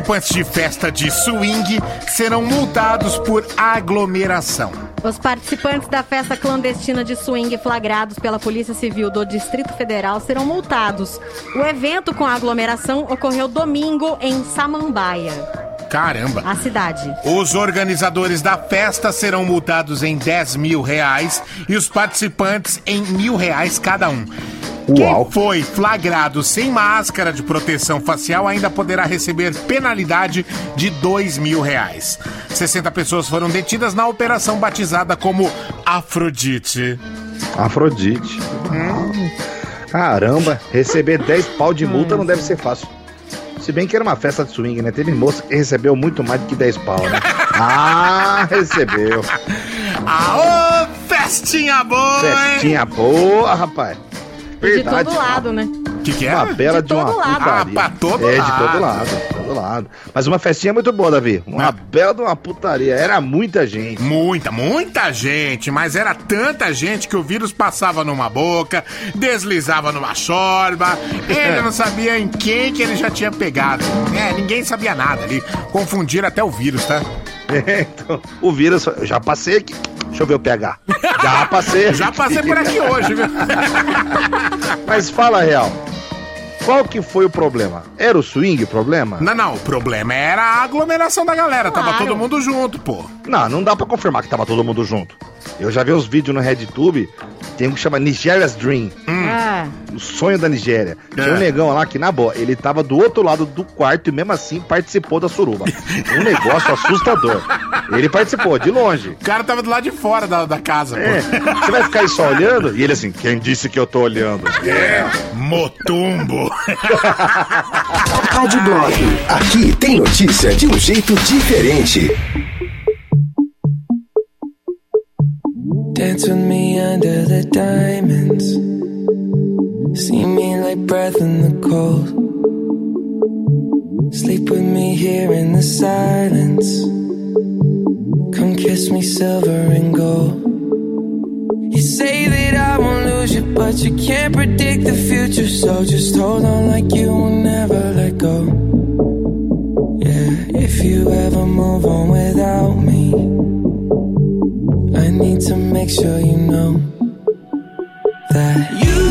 Participantes de festa de swing serão multados por aglomeração. Os participantes da festa clandestina de swing flagrados pela Polícia Civil do Distrito Federal serão multados. O evento com aglomeração ocorreu domingo em Samambaia, Caramba! a cidade. Os organizadores da festa serão multados em 10 mil reais e os participantes em mil reais cada um. Quem foi flagrado sem máscara de proteção facial ainda poderá receber penalidade de 2 mil reais. 60 pessoas foram detidas na operação batizada como Afrodite. Afrodite. Hum? Caramba, receber 10 pau de multa não deve ser fácil. Se bem que era uma festa de swing, né? Teve moça que recebeu muito mais do que 10 pau, né? Ah, recebeu. Aô, festinha boa! hein? Festinha boa, rapaz. E de todo lado, né? O que, que é? Uma bela de, De uma todo lado. putaria. Ah, pra todo é, de lado. todo lado, todo lado. Mas uma festinha muito boa, Davi. Uma bela de uma putaria. Era muita gente. Muita, muita gente, mas era tanta gente que o vírus passava numa boca, deslizava numa chorba, ele não sabia em quem que ele já tinha pegado. É, ninguém sabia nada ali. Confundiram até o vírus, tá? É, então, o vírus, eu já passei aqui. Deixa eu ver o pH. Já passei. Já passei por aqui hoje, viu? Mas fala a real. Qual que foi o problema? Era o swing o problema? Não, não, o problema era a aglomeração da galera, tava todo mundo junto, pô. Não, não dá pra confirmar que tava todo mundo junto. Eu já vi os vídeos no RedTube, tem um que chama Nigeria's Dream. Ah, O sonho da Nigéria. Tinha É. um negão lá que, na boa, ele tava do outro lado do quarto e mesmo assim participou da suruba. Um negócio assustador. Ele participou, de longe. O cara tava do lado de fora da, da casa, É, pô. você vai ficar aí só olhando? E ele assim, quem disse que eu tô olhando? É, motumbo. Rádio Blog. Aqui tem notícia de um jeito diferente. Dance with me under the diamonds. See me like breath in the cold. Sleep with me here in the silence. Come kiss me silver and gold. You say that I won't lose you, but you can't predict the future. So just hold on like you will never let go. Yeah, if you ever move on without me. To make sure you know that you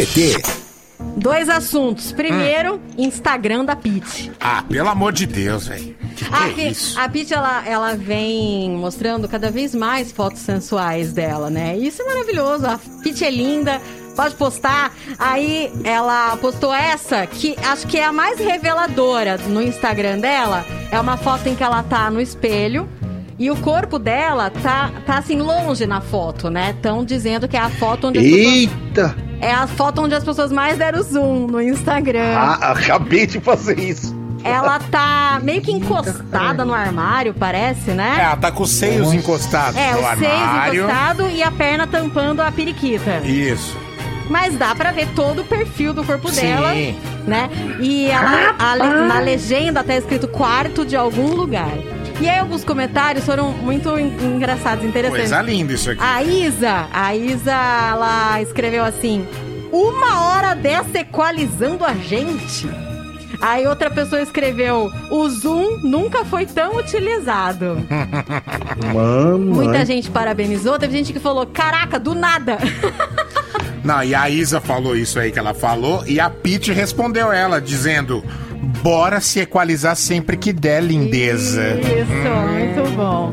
TT. Dois assuntos. Primeiro, Instagram da Pete. Ah, pelo amor de Deus, velho. Que que A, é a Pete, ela, ela vem mostrando cada vez mais fotos sensuais dela, né? Isso é maravilhoso. A Pete é linda, pode postar. Aí ela postou essa, que acho que é a mais reveladora no Instagram dela. É uma foto em que ela tá no espelho. E o corpo dela tá, tá assim, longe na foto, né? Estão dizendo que é a foto onde pessoas... É a foto onde as pessoas mais deram zoom no Instagram. Ah, acabei de fazer isso. Ela tá meio que encostada no armário, parece, É, né? ela tá com os seios encostados É, no o seio armário. encostado e a perna tampando a periquita. Isso. Mas dá pra ver todo o perfil do corpo Sim. dela, né? E ela, a na legenda tá escrito quarto de algum lugar. E aí alguns comentários foram muito en- engraçados, interessantes. Coisa linda isso aqui. A Isa, a Isa, ela escreveu assim: Uma hora dessa equalizando a gente. Aí outra pessoa escreveu: O Zoom nunca foi tão utilizado. Mano. Muita gente parabenizou, teve gente que falou: Caraca, do nada. Não, e a Isa falou isso aí que ela falou, e a Pete respondeu ela, dizendo: Bora se equalizar sempre que der, lindeza. Isso, muito bom.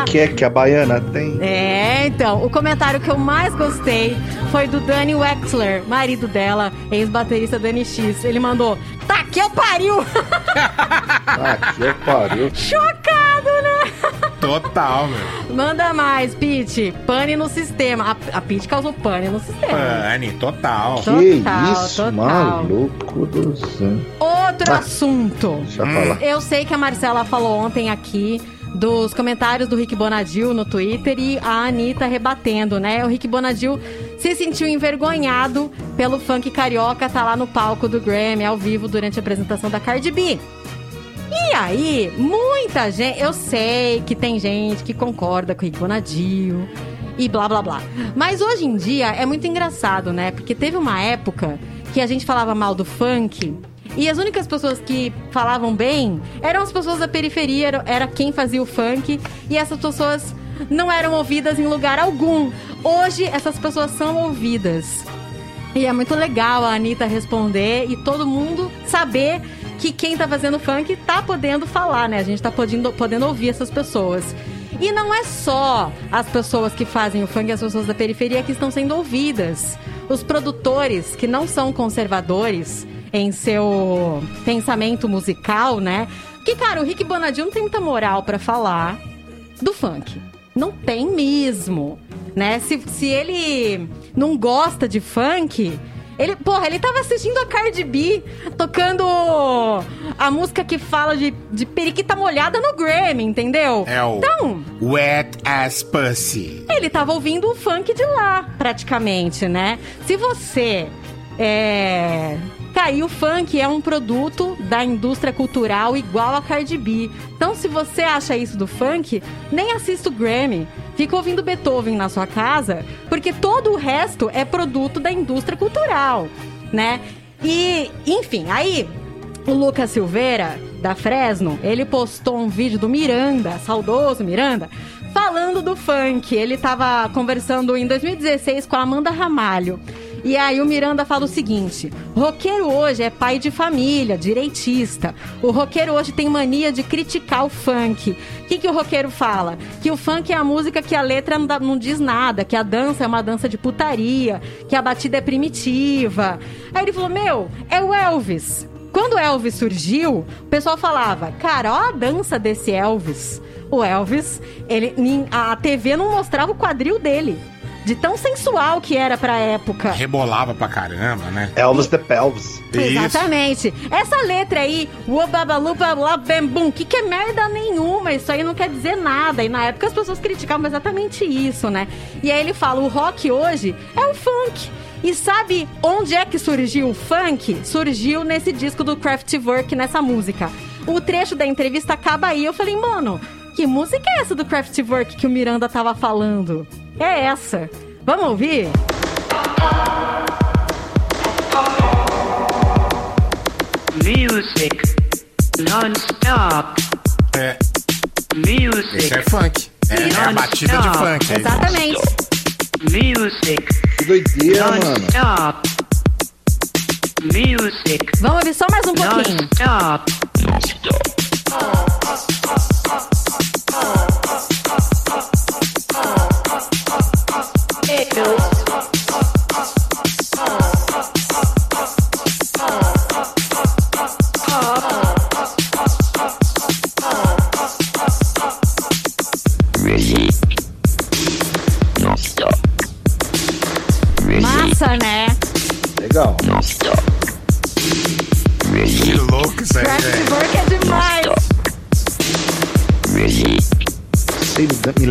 O que é que a baiana tem? É, então, o comentário que eu mais gostei foi do Danny Wexler, marido dela, ex-baterista do NX. Ele mandou: Tá que eu pariu! Ah, que pariu. Chocado, né? Total, meu. Manda mais, Pete. Pane no sistema. A, a Pete causou pane no sistema. Pane, total. Que Total, isso, total. maluco do céu. Outro Ah, assunto. deixa eu falar. Eu sei que a Marcela falou ontem aqui dos comentários do Rick Bonadil no Twitter e a Anitta rebatendo, né? O Rick Bonadil se sentiu envergonhado pelo funk carioca tá lá no palco do Grammy ao vivo durante a apresentação da Cardi B. E aí, muita gente, eu sei que tem gente que concorda com o Rick Bonadil e blá blá blá. Mas hoje em dia é muito engraçado, né? Porque teve uma época que a gente falava mal do funk e as únicas pessoas que falavam bem eram as pessoas da periferia, era quem fazia o funk e essas pessoas não eram ouvidas em lugar algum. Hoje essas pessoas são ouvidas. E é muito legal a Anitta responder e todo mundo saber que quem tá fazendo funk tá podendo falar, né? A gente tá podendo, podendo ouvir essas pessoas. E não é só as pessoas que fazem o funk, as pessoas da periferia que estão sendo ouvidas. Os produtores que não são conservadores em seu pensamento musical, né? Porque, cara, o Rick Bonadil não tem muita moral pra falar do funk. Não tem mesmo, né? Se, se ele não gosta de funk, ele, porra, ele tava assistindo a Cardi B tocando a música que fala de, de periquita molhada no Grammy, entendeu? É o Então, Wet Ass Pussy. ele tava ouvindo o funk de lá, praticamente, né? Se você é. Tá, o funk é um produto da indústria cultural igual a Cardi B. Então, se você acha isso do funk, nem assista o Grammy. Fica ouvindo Beethoven na sua casa, porque todo o resto é produto da indústria cultural, né? E, enfim, aí o Lucas Silveira, da Fresno, ele postou um vídeo do Miranda, saudoso Miranda, falando do funk. Ele tava conversando em 2016 com a Amanda Ramalho. E aí o Miranda fala o seguinte: roqueiro hoje é pai de família, direitista. O roqueiro hoje tem mania de criticar o funk. O que, que o roqueiro fala? Que o funk é a música que a letra não, dá- não diz nada, que a dança é uma dança de putaria, que a batida é primitiva. Aí ele falou: Meu, é o Elvis. Quando o Elvis surgiu, o pessoal falava, cara, ó a dança desse Elvis. O Elvis, ele, a TV não mostrava o quadril dele. De tão sensual que era pra época. Rebolava pra caramba, né? Elvis the Pelvis. Exatamente. Essa letra aí, o que que é merda nenhuma, isso aí não quer dizer nada. E na época as pessoas criticavam exatamente isso, né? E aí ele fala, o rock hoje é o funk. E sabe onde é que surgiu o funk? Surgiu nesse disco do Kraftwerk, nessa música. O trecho da entrevista acaba aí. Eu falei, mano, que música é essa do Kraftwerk que o Miranda tava falando? É essa. Vamos ouvir? Music non-stop. É. Music. Isso é funk. É, é a batida de funk. é. Exatamente. Music. Que doideira, mano. Non-stop. Music. Vamos ouvir só mais um pouquinho. Non-stop. Massa,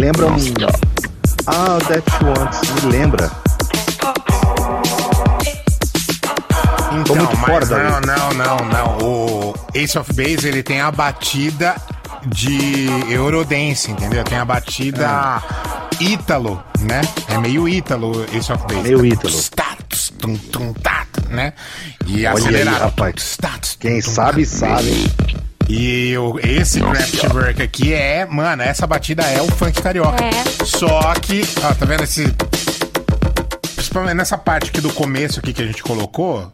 lembra um. Ah, o Death Wants, me lembra. Então, muito mas fora não, não, não, não. O Ace of Base, ele tem a batida de Eurodance, entendeu? Tem a batida ítalo, né? É meio ítalo Ace of Base. Meio ítalo. Status, tum, tum, tat, né? E Olha aí, acelerado. rapaz. Quem sabe, sabe. E o, esse Kraftwerk aqui é, mano, essa batida é o funk carioca. É. Só que, ó, tá vendo esse. Principalmente nessa parte aqui do começo aqui que a gente colocou.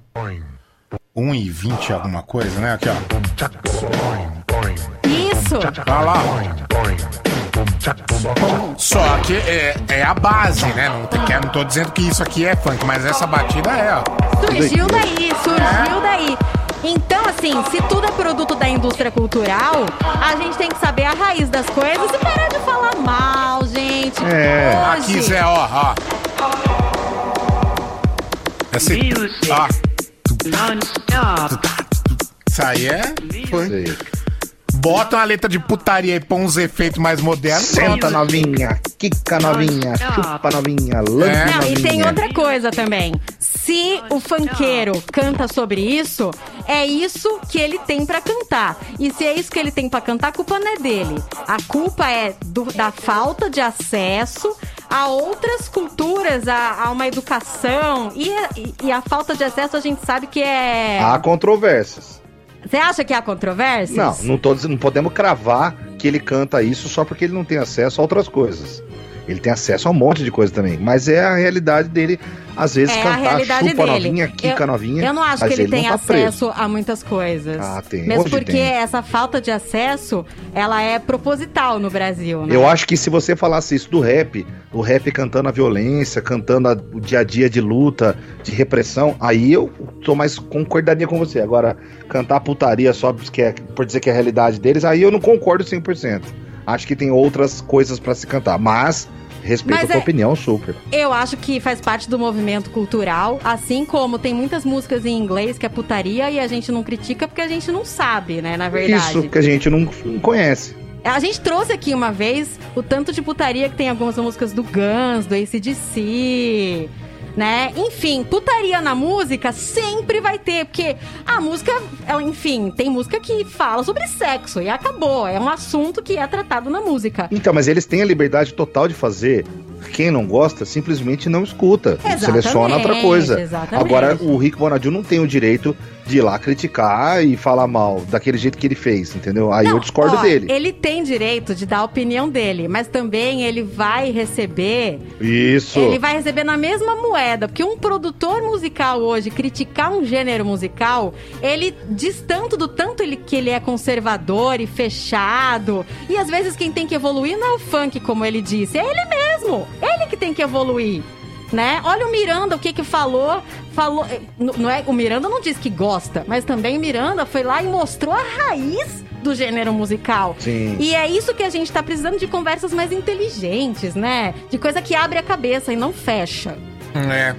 1 e 20 alguma coisa, né? Aqui, ó. Isso. Olha lá. Só que é, é a base, né? Não, não tô dizendo que isso aqui é funk, mas essa batida é, ó. Surgiu daí, surgiu daí. Então, assim, se tudo é produto da indústria cultural, a gente tem que saber a raiz das coisas e parar de falar mal, gente. É. Hoje, Aqui, Zé, ó, ó. Esse, ó, isso aí é funk. Bota uma letra de putaria e põe uns efeitos mais modernos. Senta novinha, quica novinha, chupa novinha, lambe É. Não, novinha. e tem outra coisa também. Se o funkeiro canta sobre isso, é isso que ele tem pra cantar. E se é isso que ele tem pra cantar, a culpa não é dele. A culpa é do- da falta de acesso a outras culturas, a, a uma educação. E, e- e a falta de acesso a gente sabe que é. Há controvérsias. Você acha que há controvérsias? Não, não, tô não podemos cravar que ele canta isso só porque ele não tem acesso a outras coisas. Ele tem acesso a um monte de coisa também. Mas é a realidade dele, às vezes, É cantar chupa dele. novinha, quica eu, novinha. Eu não acho que ele, não tenha tá preso. acesso a muitas coisas. Ah, tem. Mesmo porque tem. essa falta de acesso, ela é proposital no Brasil, né? Eu acho que se você falasse isso do rap, o rap cantando a violência, cantando a- o dia a dia de luta, de repressão, aí eu tô mais concordaria com você. Agora, cantar putaria só porque é- por dizer que é a realidade deles, aí eu não concordo 100%. Acho que tem outras coisas pra se cantar, mas respeito Mas a tua é- opinião super. Eu acho que faz parte do movimento cultural, assim como tem muitas músicas em inglês que é putaria e a gente não critica porque a gente não sabe, né, na verdade. Isso que a gente não, não conhece. A gente trouxe aqui uma vez o tanto de putaria que tem algumas músicas do Guns, do ACDC, né? Enfim, putaria na música sempre vai ter, porque a música, ela, enfim, tem música que fala sobre sexo e acabou. É um assunto que é tratado na música. Então, mas eles têm a liberdade total de fazer. Quem não gosta, simplesmente não escuta. Exatamente, seleciona outra coisa. exatamente. Agora, o Rick Bonadil não tem o direito de ir lá criticar e falar mal daquele jeito que ele fez, entendeu? Aí eu discordo Ó, dele. Ele tem direito de dar a opinião dele, mas também ele vai receber Isso. Ele vai receber na mesma moeda, porque um produtor musical hoje criticar um gênero musical, ele diz tanto do tanto ele, que ele é conservador e fechado. E às vezes quem tem que evoluir não é o funk, como ele disse, é ele mesmo. Ele que tem que evoluir. Né? Olha o Miranda, o que que falou, falou, não é, o Miranda não diz que gosta, mas também o Miranda foi lá e mostrou a raiz do gênero musical. Sim. E é isso que a gente tá precisando de conversas mais inteligentes, né? De coisa que abre a cabeça e não fecha. É.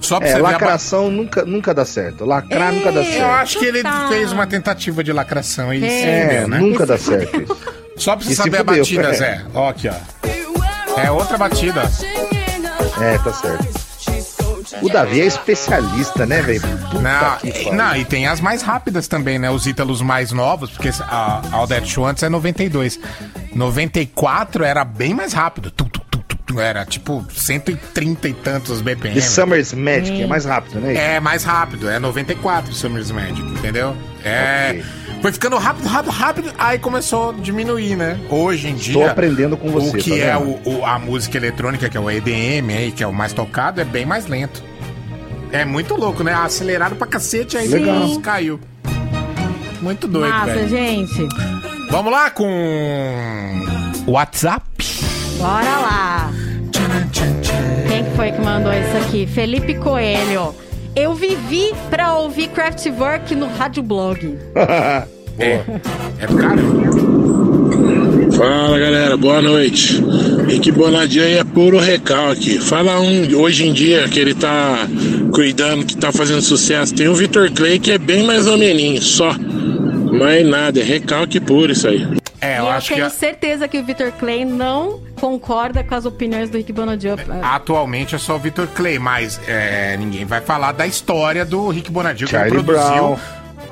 Só pra É, você ver a lacração nunca, nunca dá certo. Lacrar nunca dá certo. Eu acho que ele Tá. fez uma tentativa de lacração e se É, fudeu, né? nunca dá certo isso. Só pra você E saber a batida, é. Zé. Ó, aqui, ó. É outra batida. É, tá certo. O Davi é especialista, né, velho? Não, que e- não, e tem as mais rápidas também, né? Os ítalos mais novos, porque a a Aldete Schwantz é 92. 94 era bem mais rápido. Tum, tum, tum. Era tipo 130 e tantos BPM. E Summer's Magic é mais rápido, né? É mais rápido, é 94 Summer's Magic, entendeu? É. Foi ficando rápido, rápido, rápido, aí começou a diminuir, né? Hoje em dia. Estou aprendendo com você, O que tá é o, o- a música eletrônica, que é o EDM aí, que é o mais tocado, é bem mais lento. É muito louco, né? Acelerado pra cacete, aí Legal. caiu. Muito doido, Massa, velho. gente. Vamos lá com. WhatsApp. Bora lá. Quem que foi que mandou isso aqui? Felipe Coelho. Eu vivi pra ouvir Craftwork no Rádio Blog. É. É do cara? Fala galera, boa noite. Rick Bonadinho aí é puro recalque. Fala um hoje em dia que ele tá cuidando, que tá fazendo sucesso. Tem o Vitor Clay que é bem mais ou menos, só. Mas nada, é recalque puro isso aí. É, e eu eu acho que tenho a- certeza que o Victor Clay não concorda com as opiniões do Rick Bonadio. atualmente é só o Victor Clay, mas é, ninguém vai falar da história do Rick Bonadio que ele produziu. Brown.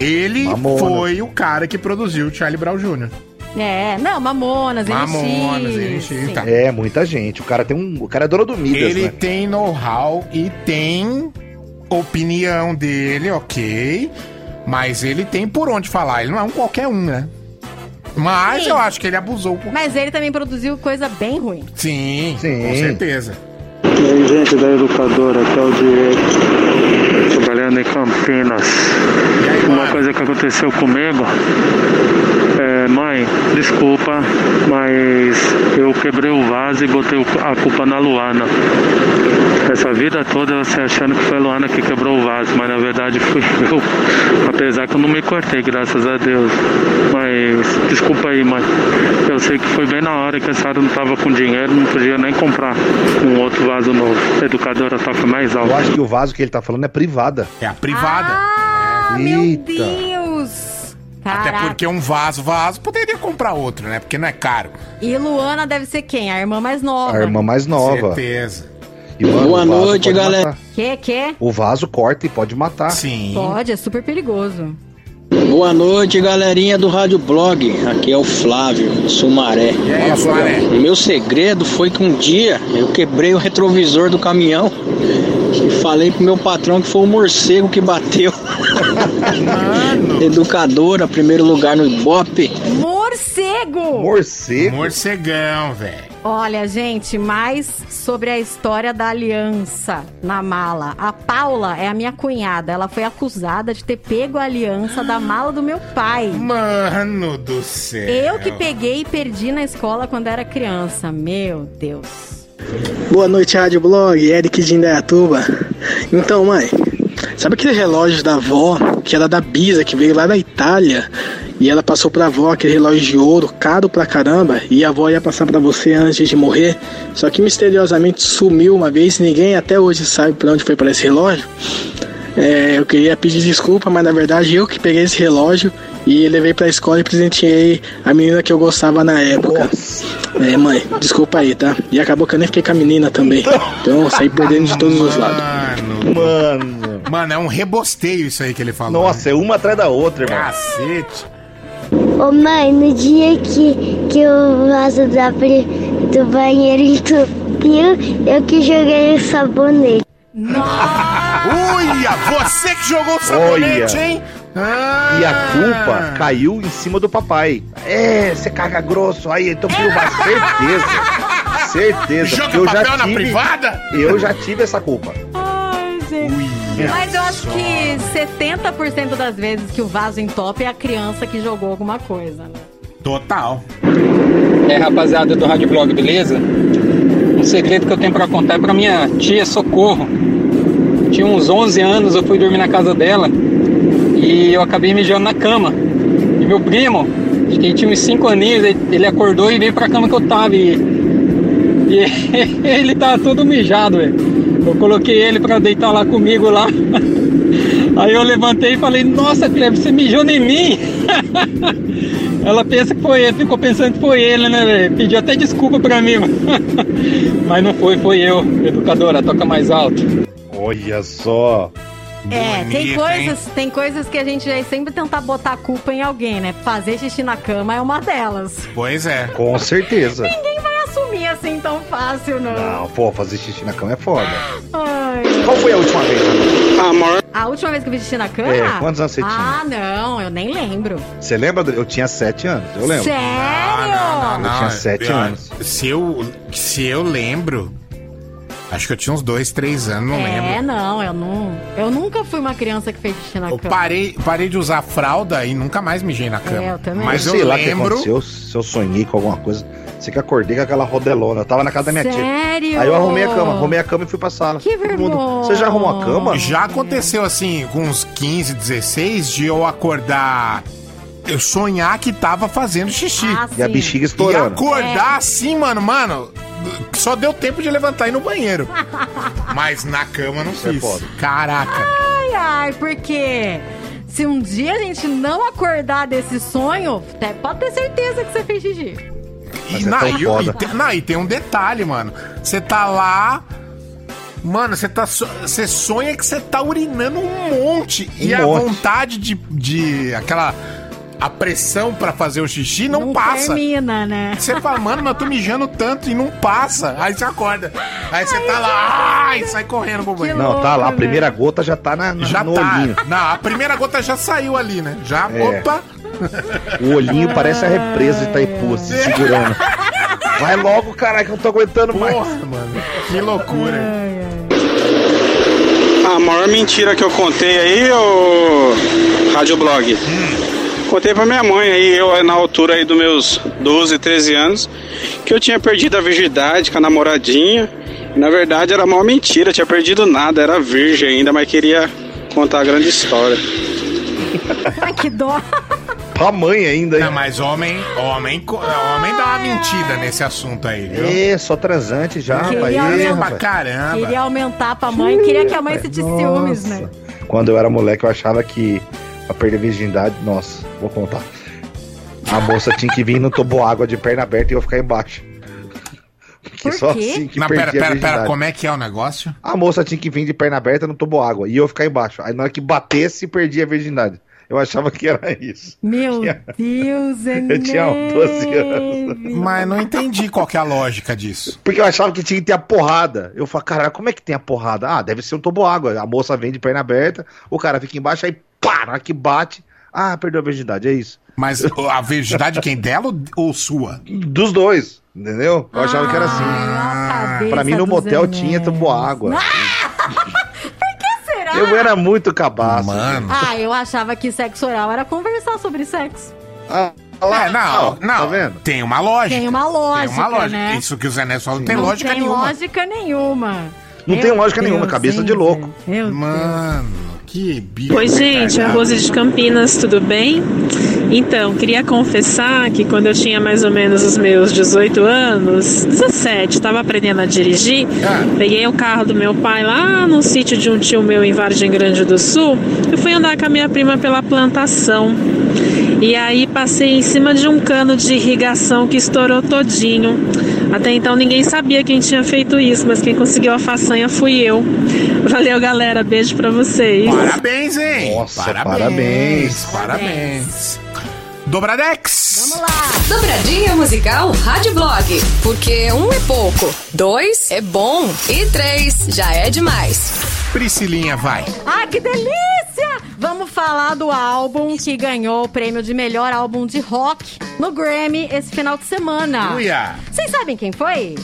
Ele Mamonas. foi o cara que produziu o Charlie Brown Jr. É, não, Mamonas, Mamonas, NX. NX, tá. É, muita gente. O cara tem um. O cara é dono do Midas, Ele né? tem know-how e tem opinião dele, ok. Mas ele tem por onde falar. Ele não é um qualquer um, né? Mas Sim. eu acho que ele abusou um pouco. Mas ele também produziu coisa bem ruim. Sim, Sim. com certeza. E aí, gente da educadora, aqui é o Diego, trabalhando em Campinas. Uma coisa que aconteceu comigo, é, mãe, desculpa, mas eu quebrei o vaso e botei a culpa na Luana. Essa vida toda você achando que foi a Luana que quebrou o vaso, mas na verdade fui eu. Apesar que eu não me cortei, graças a Deus. Mas desculpa aí, mãe. Eu sei que foi bem na hora que a senhora não tava com dinheiro, não podia nem comprar um outro vaso novo. A educadora toca mais alto. Eu acho que o vaso que ele tá falando é privada. É a privada. Ah, meu Eita. Deus! Até Caraca. porque um vaso, vaso, poderia comprar outro, né? Porque não é caro. E Luana deve ser quem? A irmã mais nova. A irmã mais nova. Certeza. E, mano, Boa noite, galera. matar. Que, que? O vaso corta e pode matar. Sim. Pode, é super perigoso. Boa noite, galerinha do Rádio Blog. Aqui é o Flávio, Sumaré. E aí, Sumaré? O meu segredo foi que um dia eu quebrei o retrovisor do caminhão falei pro meu patrão que foi o morcego que bateu. Educadora, primeiro lugar no Ibope. Morcego! Morcego? Morcegão, velho. Olha, gente, mais sobre a história da aliança na mala. A Paula é a minha cunhada. Ela foi acusada de ter pego a aliança da mala do meu pai. Mano do céu. Eu que peguei e perdi na escola quando era criança. Meu Deus. Boa noite, Rádio Blog, Eric de Indaiatuba. Então, mãe, sabe aquele relógio da avó, que era da Bisa, que veio lá da Itália? E ela passou pra avó aquele relógio de ouro, caro pra caramba, e a avó ia passar pra você antes de morrer. Só que misteriosamente sumiu uma vez, ninguém até hoje sabe pra onde foi para esse relógio. É, eu queria pedir desculpa, mas na verdade eu que peguei esse relógio e levei pra escola e presenteei a menina que eu gostava na época. É, mãe, desculpa aí, tá? E acabou que eu nem fiquei com a menina também. Então eu saí perdendo de todos os lados. Mano. Mano. Mano, é um rebosteio isso aí que ele falou. Nossa, é uma atrás da outra, irmão. Cacete. Ô mãe, no dia que, que o vaso da, do banheiro entupiu, eu que joguei o sabonete. Uia, você que jogou o sabonete, Olha. hein? Ah. E a culpa caiu em cima do papai. É, você caga grosso, aí entupiu o vaso. Certeza. Certeza. Joga eu já papel na tive- privada? Eu já tive essa culpa. Ai, gente. Mas eu acho que 70% das vezes que o vaso entope é a criança que jogou alguma coisa. né? Total. É, rapaziada do Rádio Blog, beleza? Um segredo que eu tenho pra contar é pra minha tia Socorro. Tinha uns 11 anos, eu fui dormir na casa dela e eu acabei mijando na cama. E meu primo, acho que tinha uns 5 aninhos, ele acordou e veio pra cama que eu tava. E, e ele tava todo mijado, velho. Eu coloquei ele pra deitar lá comigo lá. Aí eu levantei e falei, nossa, Cleber, você mijou em mim? Ela pensa que foi ele, ficou pensando que foi ele, né, velho? Pediu até desculpa pra mim. Mas não foi, foi eu. Educadora, toca mais alto. Olha só. É, tem coisas, tem coisas que a gente vai sempre tentar botar a culpa em alguém, né? Fazer xixi na cama é uma delas. Pois é. Com certeza. Ninguém vai assumir assim tão fácil, não. Não, pô, fazer xixi na cama é foda. Ai, Qual foi a última vez, Ana? A última vez que eu vi xixi na cama? É, quantos anos você tinha? Ah, não, eu nem lembro. Você lembra? Eu tinha sete anos, eu lembro. Sério? Eu tinha sete eu- anos. Se eu, se eu lembro, acho que eu tinha uns dois, três anos, não é, lembro. não, eu não. Eu nunca fui uma criança que fez xixi na Eu cama. parei, parei de usar fralda e nunca mais mijei na cama. É, eu também. Mas eu sei lá o que lembro. aconteceu, se eu sonhei com alguma coisa. Sei que acordei com aquela rodelona. Eu tava na casa da minha Sério? tia. Aí eu arrumei a cama, arrumei a cama e fui pra sala. Que mundo, vergonha. Você já arrumou a cama? Já aconteceu assim, com uns 15, 16, de eu acordar. Eu sonhar que tava fazendo xixi. Ah, E a bexiga E estourando. acordar assim, mano, mano. Só deu tempo de levantar e ir no banheiro. Mas na cama não é fiz. Caraca. Ai, ai, porque se um dia a gente não acordar desse sonho, até pode ter certeza que você fez xixi. E, é na, e- e tem- não, e tem um detalhe, mano. Você tá lá. Mano, você tá. Você sonha que você tá urinando um monte. e Um a monte. vontade de. de aquela. A pressão pra fazer o xixi não, passa. Termina, né? Você fala, mano, mas eu tô mijando tanto e não passa. Aí você acorda. Aí você tá lá, ai, sai correndo pro banheiro. Não, tá lá, a louco, primeira gota já tá na, na- Já no tá. olhinho. Não, a primeira gota já saiu ali, né? Já, É. opa. O olhinho parece a represa de Itaipu, assim, segurando. Vai logo, caralho, que eu não tô aguentando mais. Porra, mano. Que loucura. A maior mentira que eu contei aí, ô Rádio Blog. Contei pra minha mãe aí, eu na altura aí dos meus 12, 13 anos, que eu tinha perdido a virgindade com a namoradinha. E, na verdade era a maior mentira, tinha perdido nada, era virgem ainda, mas queria contar a grande história. Ai, que dó. Pra mãe ainda, Não, hein? mas homem, homem, co- homem dá uma mentira nesse assunto aí, viu? É, só transante já, Queria rapaz. Aumentar- Pra caramba. Queria aumentar pra mãe, queria que a mãe sentisse ciúmes, né? Quando eu era moleque, eu achava que pra perder a virgindade, nossa, vou contar. A moça tinha que vir no água de perna aberta e eu ficar embaixo. Que Por só quê? assim que Não, pera, a pera, pera, como é que é o negócio? A moça tinha que vir de perna aberta no água e eu ficar embaixo. Aí na hora que batesse, perdia a virgindade. Eu achava que era isso. Meu Deus, Eu tinha uns 12 anos. Mas não entendi qual que é a lógica disso. Porque eu achava que tinha que ter a porrada. Eu falei, caralho, como é que tem a porrada? Ah, deve ser um toboágua. A moça vem de perna aberta, o cara fica embaixo, aí pá, que bate. Ah, perdeu a virgindade, é isso. Mas a virgindade quem dela ou- sua? Dos dois, entendeu? Eu achava que era assim. Cabeça Pra mim no motel tinha. Por que será? Eu era muito cabaço. Mano. Ah, eu achava que sexo oral era conversar sobre sexo. Ah, É, não, não. Tá vendo? Tem uma lógica. Tem uma lógica, Tem uma lógica. né? Isso que o Zé Neto falou não tem não lógica tem nenhuma. lógica nenhuma. Não Meu tem lógica Deus, nenhuma, cabeça hein, de louco. Meu Mano, que bicho. Oi, gente, a Rose de Campinas, tudo bem? Então, queria confessar que quando eu tinha mais ou menos os meus 18 anos, 17, estava aprendendo a dirigir, peguei o carro do meu pai lá no sítio de um tio meu em Vargem Grande do Sul e fui andar com a minha prima pela plantação. E aí passei em cima de um cano de irrigação que estourou todinho. Até então ninguém sabia quem tinha feito isso, mas quem conseguiu a façanha fui eu. Valeu, galera. Beijo pra vocês. Parabéns, hein? Nossa, parabéns. Parabéns. Dobradex. Vamos lá. Dobradinha musical Rádio Blog. Porque um é pouco, dois é bom e três já é demais. Priscilinha, vai. Ah, que delícia! Vamos falar do álbum que ganhou o prêmio de melhor álbum de rock no Grammy esse final de semana. Uia. Vocês sabem quem foi?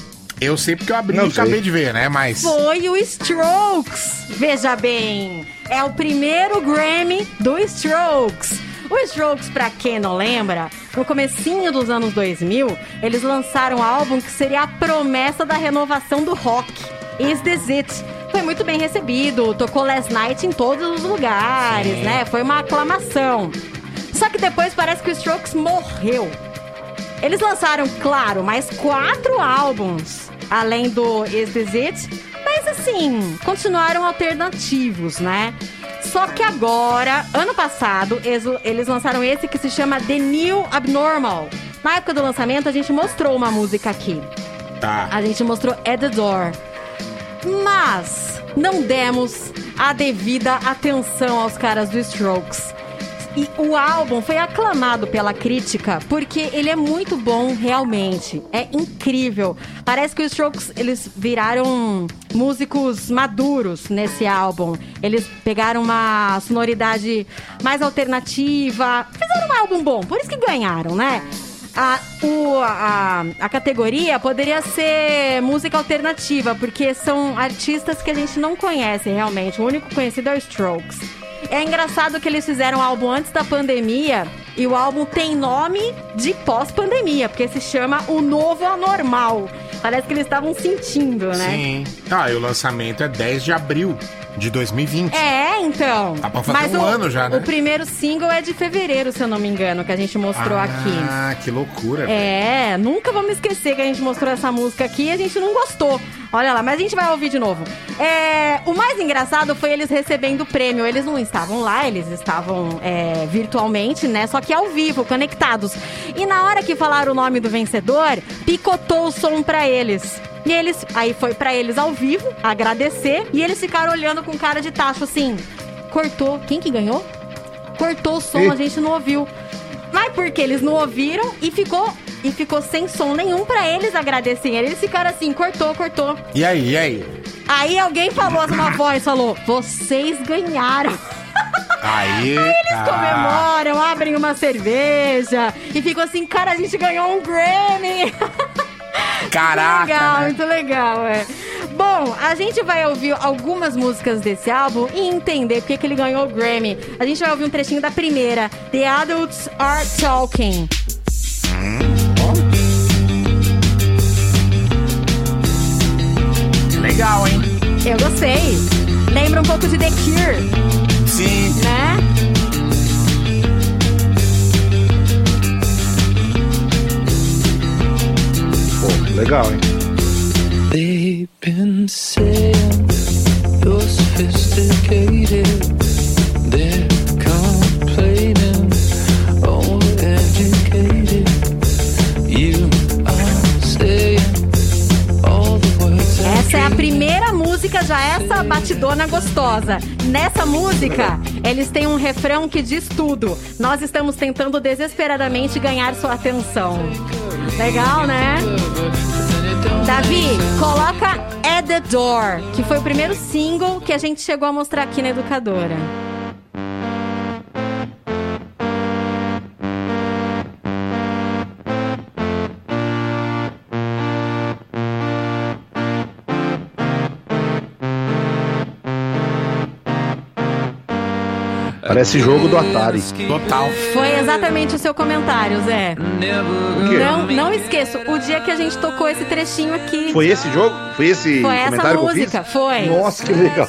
Eu sei porque eu abri Não e acabei sei. de ver, né? Mas. Foi o Strokes. Veja bem, é o primeiro Grammy do Strokes. O Strokes, pra quem não lembra, no comecinho dos anos 2000, eles lançaram um álbum que seria a promessa da renovação do rock. Is This It? Foi muito bem recebido, tocou Last Night em todos os lugares, Sim. né? Foi uma aclamação. Só que depois parece que o Strokes morreu. Eles lançaram, claro, mais quatro álbuns, além do Is This It, mas assim, continuaram alternativos, né? Só que agora, ano passado, eles, lançaram esse que se chama The New Abnormal. Na época do lançamento, a gente mostrou uma música aqui. Tá. A gente mostrou At the Door. Mas não demos a devida atenção aos caras do Strokes. E o álbum foi aclamado pela crítica porque ele é muito bom realmente. É incrível. Parece que os Strokes eles viraram músicos maduros nesse álbum. Eles pegaram uma sonoridade mais alternativa, fizeram um álbum bom, por isso que ganharam, né? A, o, a, a categoria poderia ser música alternativa, porque são artistas que a gente não conhece realmente. O único conhecido é o Strokes. É engraçado que eles fizeram o álbum antes da pandemia e o álbum tem nome de pós-pandemia, porque se chama O Novo Anormal. Parece que eles estavam sentindo, né? Sim. Ah, e o lançamento é 10 de abril de 2020. É, então. Tá pra fazer Mas um o, ano já, né? O primeiro single é de fevereiro, se eu não me engano, que a gente mostrou aqui. Ah, que loucura. velho. É, nunca vamos esquecer que a gente mostrou essa música aqui e a gente não gostou. Olha lá, mas a gente vai ouvir de novo. É, o mais engraçado foi eles recebendo o prêmio. Eles não estavam lá, eles estavam é, virtualmente, né? Só que ao vivo, conectados. E na hora que falaram o nome do vencedor, picotou o som pra eles. E eles, aí foi pra eles ao vivo, agradecer, e eles ficaram olhando com cara de tacho assim. Cortou. Quem que ganhou? Cortou o som, Ih. a gente não ouviu. Mas porque eles não ouviram e ficou e ficou sem som nenhum pra eles agradecerem. Eles ficaram assim, cortou, cortou. E aí, e aí? Aí alguém falou uma voz, falou: "Vocês ganharam". Aí. Eles ah, comemoram, abrem uma cerveja e ficam assim, cara, a gente ganhou um Grammy. Caraca. legal, né? muito legal, é. Bom, a gente vai ouvir algumas músicas desse álbum e entender porque que ele ganhou o Grammy. A gente vai ouvir um trechinho da primeira, The Adults Are Talking. Legal, hein? Eu gostei. Lembra um pouco de The Cure, Sim. né? Pô, legal, hein? They've been saying you're sophisticated. They're complaining, overeducated. You are saying all the words I Essa é a primeira música, já essa batidona gostosa. Nessa música, eles têm um refrão que diz tudo. Nós estamos tentando desesperadamente ganhar sua atenção. Legal, né? Davi, coloca At the Door, que foi o primeiro single que a gente chegou a mostrar aqui na Educadora. Parece jogo do Atari. Total. Foi exatamente o seu comentário, Zé. quê? Não, não esqueço, o dia que a gente tocou esse trechinho aqui. Foi esse jogo? Foi esse Foi essa comentário que eu música, fiz? foi. Nossa, que legal.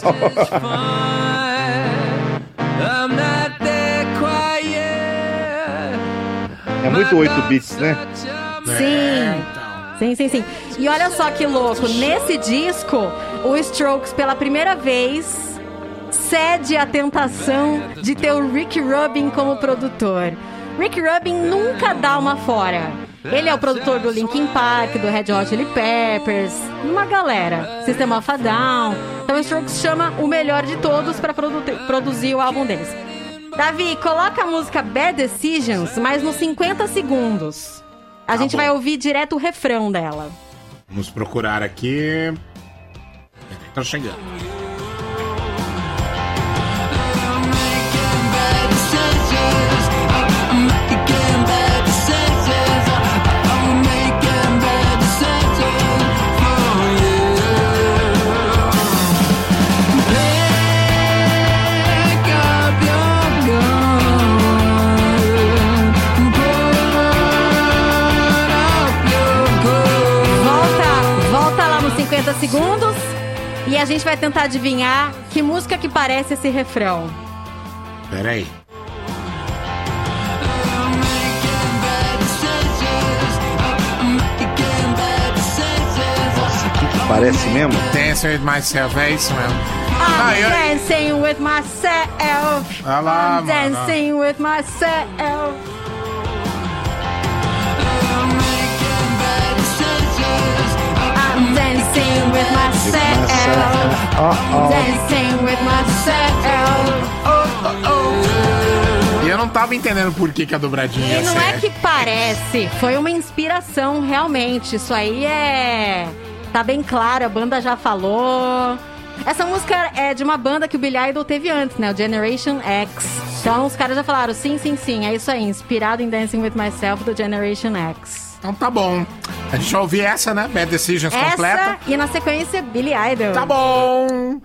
É muito 8 bits, né? Sim. Sim, sim, sim. E olha só que louco, nesse disco, o Strokes, pela primeira vez, cede à tentação de ter o Rick Rubin como produtor. Rick Rubin nunca dá uma fora. Ele é o produtor do Linkin Park, do Red Hot Chili Peppers, uma galera. Sistema of a Down. Então o Strokes chama o melhor de todos para produzir o álbum deles. Davi, coloca a música Bad Decisions, mas nos 50 segundos. A gente vai ouvir direto o refrão dela. Vamos procurar aqui. Tá chegando. 30 segundos e a gente vai tentar adivinhar que música que parece esse refrão. Peraí. Parece mesmo? Dancing with myself, é isso mesmo. I'm ah, eu... dancing with myself. Olha lá, I'm dancing with myself. Dancing with myself. Uh-oh. Dancing with myself. Oh, oh, oh. E eu não tava entendendo por que, que a dobradinha E ia não ser. é que parece, foi uma inspiração realmente. Isso aí é. Tá bem claro, a banda já falou. Essa música é de uma banda que o Billy Idol teve antes, né? O Generation X. Então os caras já falaram, sim, sim, sim, é isso aí, inspirado em Dancing with Myself do Generation X. Então tá bom. A gente vai ouvir essa, né? Bad Decisions Essa completa. e na sequência Billy Idol. Tá bom.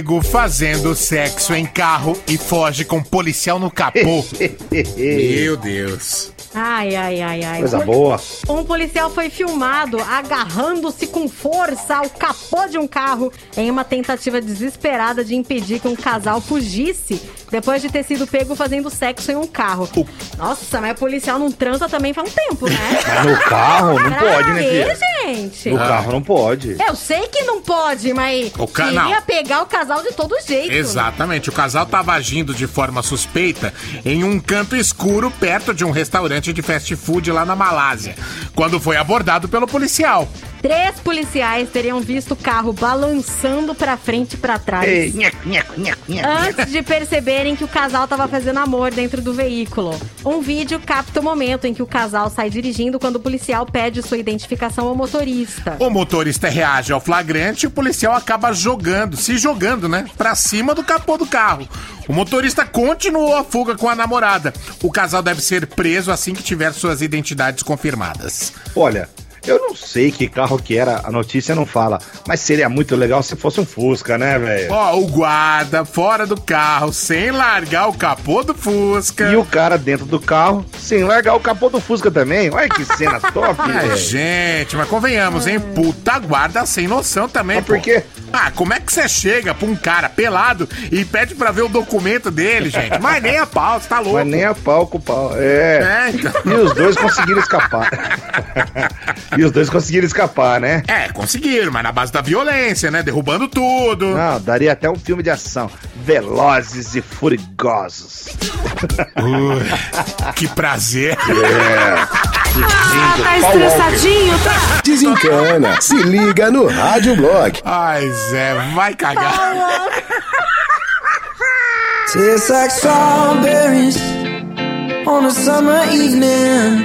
Pego fazendo sexo em carro e foge com policial no capô. Meu Deus. Ai, ai, ai, ai. Coisa boa. Um policial foi filmado agarrando-se com força ao capô de um carro em uma tentativa desesperada de impedir que um casal fugisse depois de ter sido pego fazendo sexo em um carro. Nossa, mas o policial não transa também faz um tempo, né? Mas no carro não pode, né, quê, filha? gente? No carro não pode. Eu sei que não pode, mas O ca- queria não. pegar o casal de todo jeito. Exatamente, o casal estava agindo de forma suspeita em um canto escuro perto de um restaurante de fast food lá na Malásia, quando foi abordado pelo policial. Três policiais teriam visto o carro balançando pra frente e pra trás. Ei, nheco, nheco, nheco. Antes de perceberem que o casal tava fazendo amor dentro do veículo. Um vídeo capta o momento em que o casal sai dirigindo quando o policial pede sua identificação ao motorista. O motorista reage ao flagrante e o policial acaba jogando, se jogando, né, pra cima do capô do carro. O motorista continuou a fuga com a namorada. O casal deve ser preso assim que tiver suas identidades confirmadas. Olha, eu não sei que carro que era, a notícia não fala, mas seria muito legal se fosse um Fusca, né, velho? Ó, o guarda fora do carro, sem largar o capô do Fusca. E o cara dentro do carro, sem largar o capô do Fusca também. Olha que cena top, velho. gente, mas convenhamos, hein? Puta guarda sem noção também, Mas por quê? Ah, como é que você chega pra um cara pelado e pede pra ver o documento dele, gente? Mas nem a pau, você tá louco. Mas nem a pau com o pau. É. É, então. E os dois conseguiram escapar. E os dois conseguiram escapar, né? É, conseguiram, mas na base da violência, né? Derrubando tudo. Não, daria até um filme de ação. Velozes e Furigosos. Ui, que prazer. Ah, tá estressadinho, tá? Desencana. Se liga no Rádio Blog. Ai, Zé, vai cagar. Tastes like strawberries on a summer evening,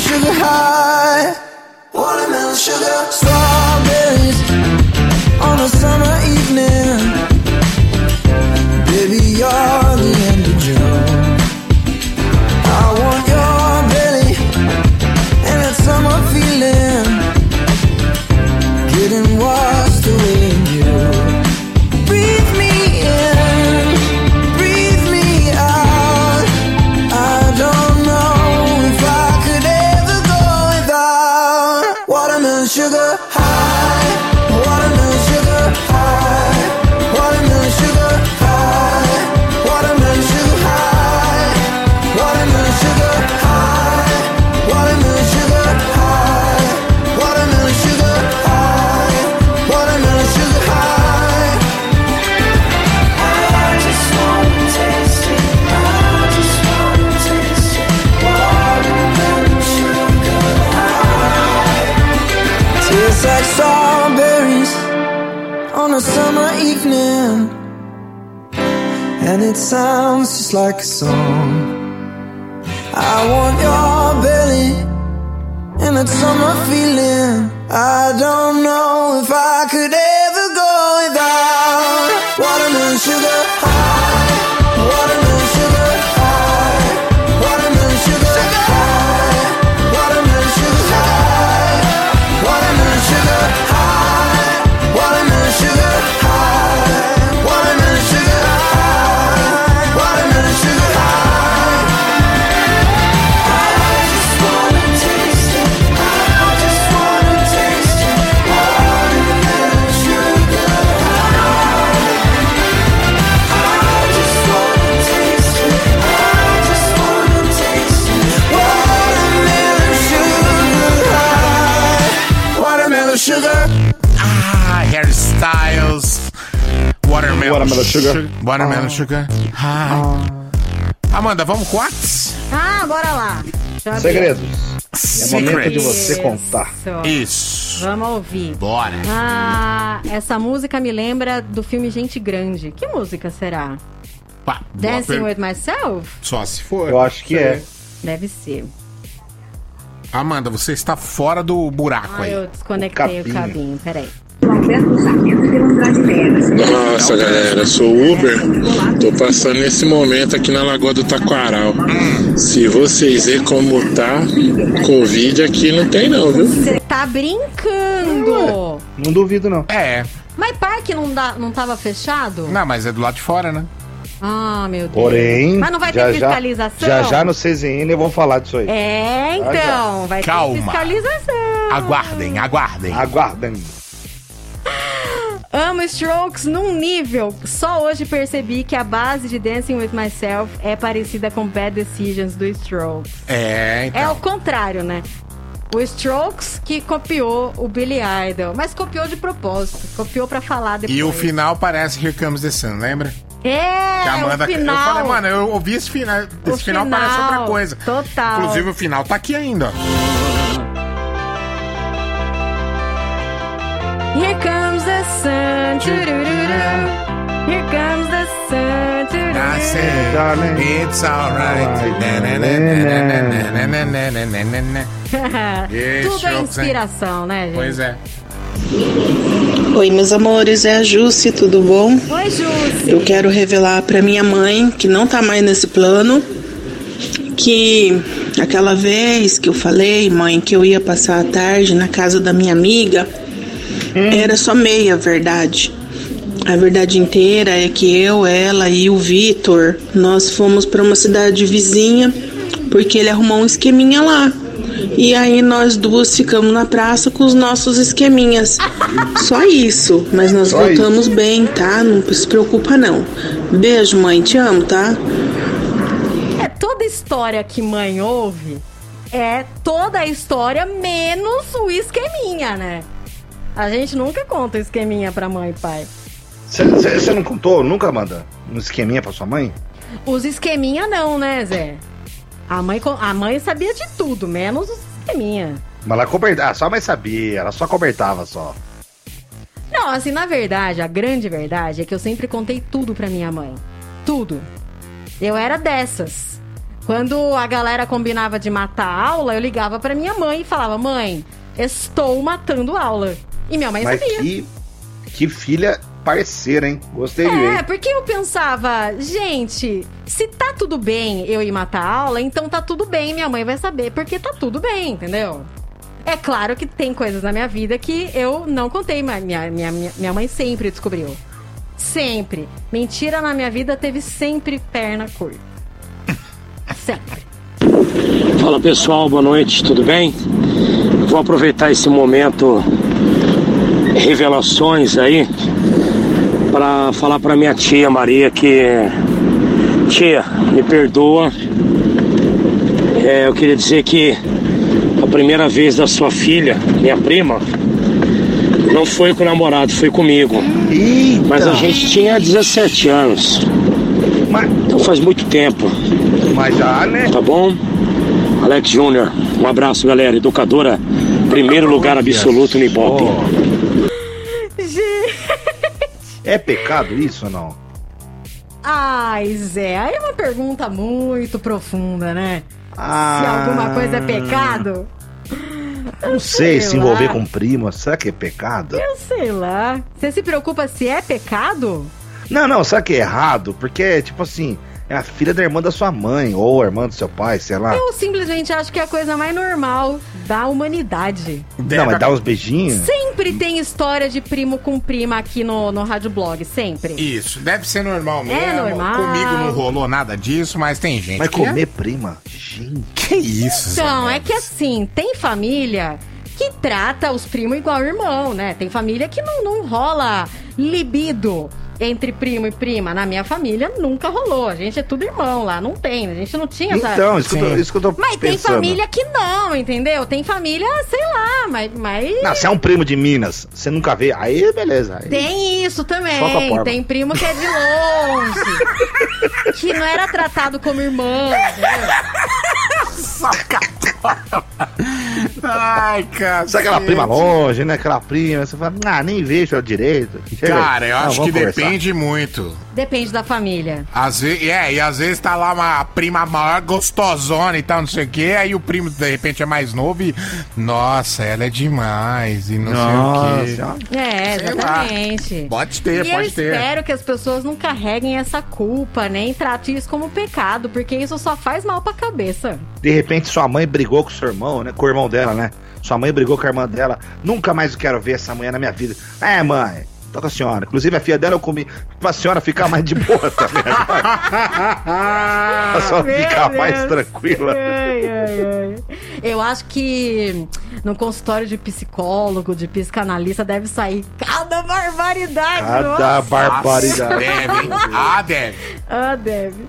sugar high, watermelon sugar strawberries it sounds just like a song. I want your belly and that summer feeling. I don't know if I Watermelon, sugar. su- Watermelon sugar. Ah. Amanda, vamos com Whats? Ah, bora lá. Deixa eu abrir. Segredos. É momento de você contar. Isso. Vamos ouvir. Bora. Ah, essa música me lembra do filme Gente Grande. Que música será? Pá, Dancing per- with Myself? Só se for. Eu acho que é. Deve ser. Amanda, você está fora do buraco Ah, aí. eu desconectei o cabinho. cabinho. Peraí. Nossa, galera, eu sou Uber. Tô passando nesse momento aqui na Lagoa do Taquaral. Se vocês verem como tá, Covid aqui não tem não, viu? Você tá brincando! Não duvido, não. É. Mas parque não, dá, não tava fechado? Não, mas é do lado de fora, né? Ah, meu Deus. Porém, Mas não vai já, ter já- fiscalização? Já já no CZN vão falar disso aí. É, Já, já. então. Vai Calma. ter fiscalização. Aguardem, aguardem. Aguardem. Amo Strokes num nível. Só hoje percebi que a base de Dancing with Myself é parecida com Bad Decisions do Strokes. É, então. É o contrário, né? O Strokes que copiou o Billy Idol, mas copiou de propósito, copiou pra falar depois. E o final parece Here Comes the Sun, lembra? É, Que Amanda, o final. Eu falei, mano, eu ouvi esse final. Esse final, final, parece outra coisa. total. Inclusive, o final tá aqui ainda, ó. Here comes the sun. Here comes the sun. I said, darling, it's alright. Tudo é inspiração, né, gente? Pois é. Oi, meus amores, é a Jusce, tudo bom? Oi, Jusce. Eu quero revelar para minha mãe, que não tá mais nesse plano, que aquela vez que eu falei, mãe, que eu ia passar a tarde na casa da minha amiga, era só meia verdade. A verdade inteira é que eu, ela e o Vitor, nós fomos pra uma cidade vizinha porque ele arrumou um esqueminha lá. E aí nós duas ficamos na praça com os nossos esqueminhas. Só isso, mas nós Só voltamos bem, tá? Não se preocupa não. Beijo, mãe, te amo, tá? É toda história que mãe ouve é toda a história menos o esqueminha, né? A gente nunca conta esqueminha pra mãe e pai. Você não contou nunca, Amanda? Um esqueminha pra sua mãe? Os esqueminha não, né, Zé? A mãe, a mãe sabia de tudo, menos os esqueminha. Mas ela cobertava, só a mãe sabia, ela só cobertava só. Não, assim, na verdade, a grande verdade é que eu sempre contei tudo pra minha mãe. Tudo. Eu era dessas. Quando a galera combinava de matar a aula, eu ligava pra minha mãe e falava: Mãe, estou matando aula. E minha mãe Mas sabia. que, que filha parceira, hein? Gostei de É, porque eu pensava, gente, se tá tudo bem eu ir matar a aula, então tá tudo bem, minha mãe vai saber, porque tá tudo bem, entendeu? É claro que tem coisas na minha vida que eu não contei, mas minha, minha, minha, minha mãe sempre descobriu. Sempre. Mentira na minha vida teve sempre perna curta. Sempre. Fala pessoal, boa noite, tudo bem? Vou aproveitar esse momento revelações aí para falar para minha tia Maria que tia, me perdoa. É, eu queria dizer que a primeira vez da sua filha, minha prima, não foi com o namorado, foi comigo. Mas a gente tinha 17 anos. Então faz muito tempo. Mas já, né? Tá bom? Alex Júnior, um abraço, galera. Educadora, primeiro lugar absoluto no Ibope. É pecado isso ou não? Ai, Zé, aí é uma pergunta muito profunda, né? Se Ah. alguma coisa é pecado? Não sei, se sei envolver lá. com prima, será que é pecado? Eu sei lá. Você se preocupa se é pecado? Não, não, será que é errado? Porque, tipo assim, é a filha da irmã da sua mãe, ou a irmã do seu pai, sei lá. Eu simplesmente acho que é a coisa mais normal da humanidade. Não, mas dá uns beijinhos? Sempre tem história de primo com prima aqui no, no Rádio Blog, sempre. Isso, deve ser normal mesmo. É normal. Comigo não rolou nada disso, mas tem gente Mas que é- comer prima? Gente. Que isso, Então, é que assim, tem família que trata os primos igual irmão, né? Tem família que não, não rola libido entre primo e prima. Na minha família nunca rolou. A gente é tudo irmão lá, não tem. A gente não tinha essa. Então, isso que, eu tô, isso que eu tô Mas tem pensando. família que não, entendeu? Tem família, sei lá, mas. mas... Não, se é um primo de Minas, você nunca vê, aí beleza. Aí... Tem isso também. Tem primo que é de longe. que não era tratado como irmão. Ai, cara. Sabe aquela prima longe, né? Aquela prima, você fala, ah, nem vejo ela direito. Chega aí. Cara, eu Não, acho vamos que conversar. depende muito. Depende da família. Às vezes, é, e às vezes tá lá uma prima maior, gostosona e tal, não sei o quê, aí o primo de repente é mais novo e. Nossa, ela é demais e não sei o quê. É, exatamente. Pode ter, e pode eu ter. espero que as pessoas não carreguem essa culpa, nem tratem isso como pecado, porque isso só faz mal pra cabeça. De repente sua mãe brigou com seu irmão, né? Com o irmão dela, né? Sua mãe brigou com a irmã dela. Nunca mais quero ver essa mulher na minha vida. É, mãe. Tô com a senhora. Inclusive a filha dela eu comi pra senhora ficar mais de boa também. pra senhora ficar mais tranquila. Ai, ai, ai. Eu acho que no consultório de psicólogo, de psicanalista, deve sair cada barbaridade. Cada nossa. barbaridade. Deve, hein? Ah, deve. Ah, deve.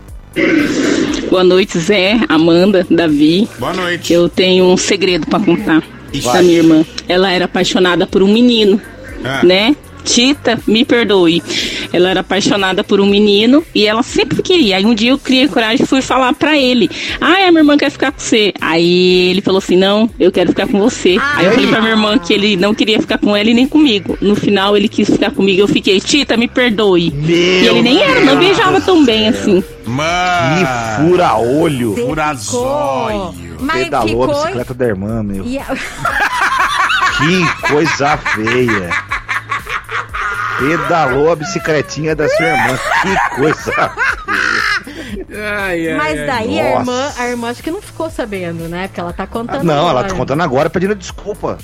Boa noite, Zé, Amanda, Davi. Boa noite. Eu tenho um segredo pra contar Ixi. da minha irmã. Ela era apaixonada por um menino, Ah. né? Tita, me perdoe. Ela era apaixonada por um menino e ela sempre queria. Aí um dia eu criei coragem e fui falar pra ele: Ah, a minha irmã quer ficar com você. Aí ele falou assim: Não, eu quero ficar com você. Aí eu falei pra minha irmã que ele não queria ficar com ela e nem comigo. No final ele quis ficar comigo. Eu fiquei: Tita, me perdoe. e ele nem era, não beijava tão bem assim. Mano. Que fura-olho. Fura zóio. Mas Pedalou ficou- a bicicleta da irmã, meu. E a- Que coisa feia. Pedalou a bicicletinha da sua irmã. Que coisa Mas daí a irmã, a irmã acho que não ficou sabendo, né? Porque ela tá contando Não, ela agora. tá contando agora pedindo desculpa.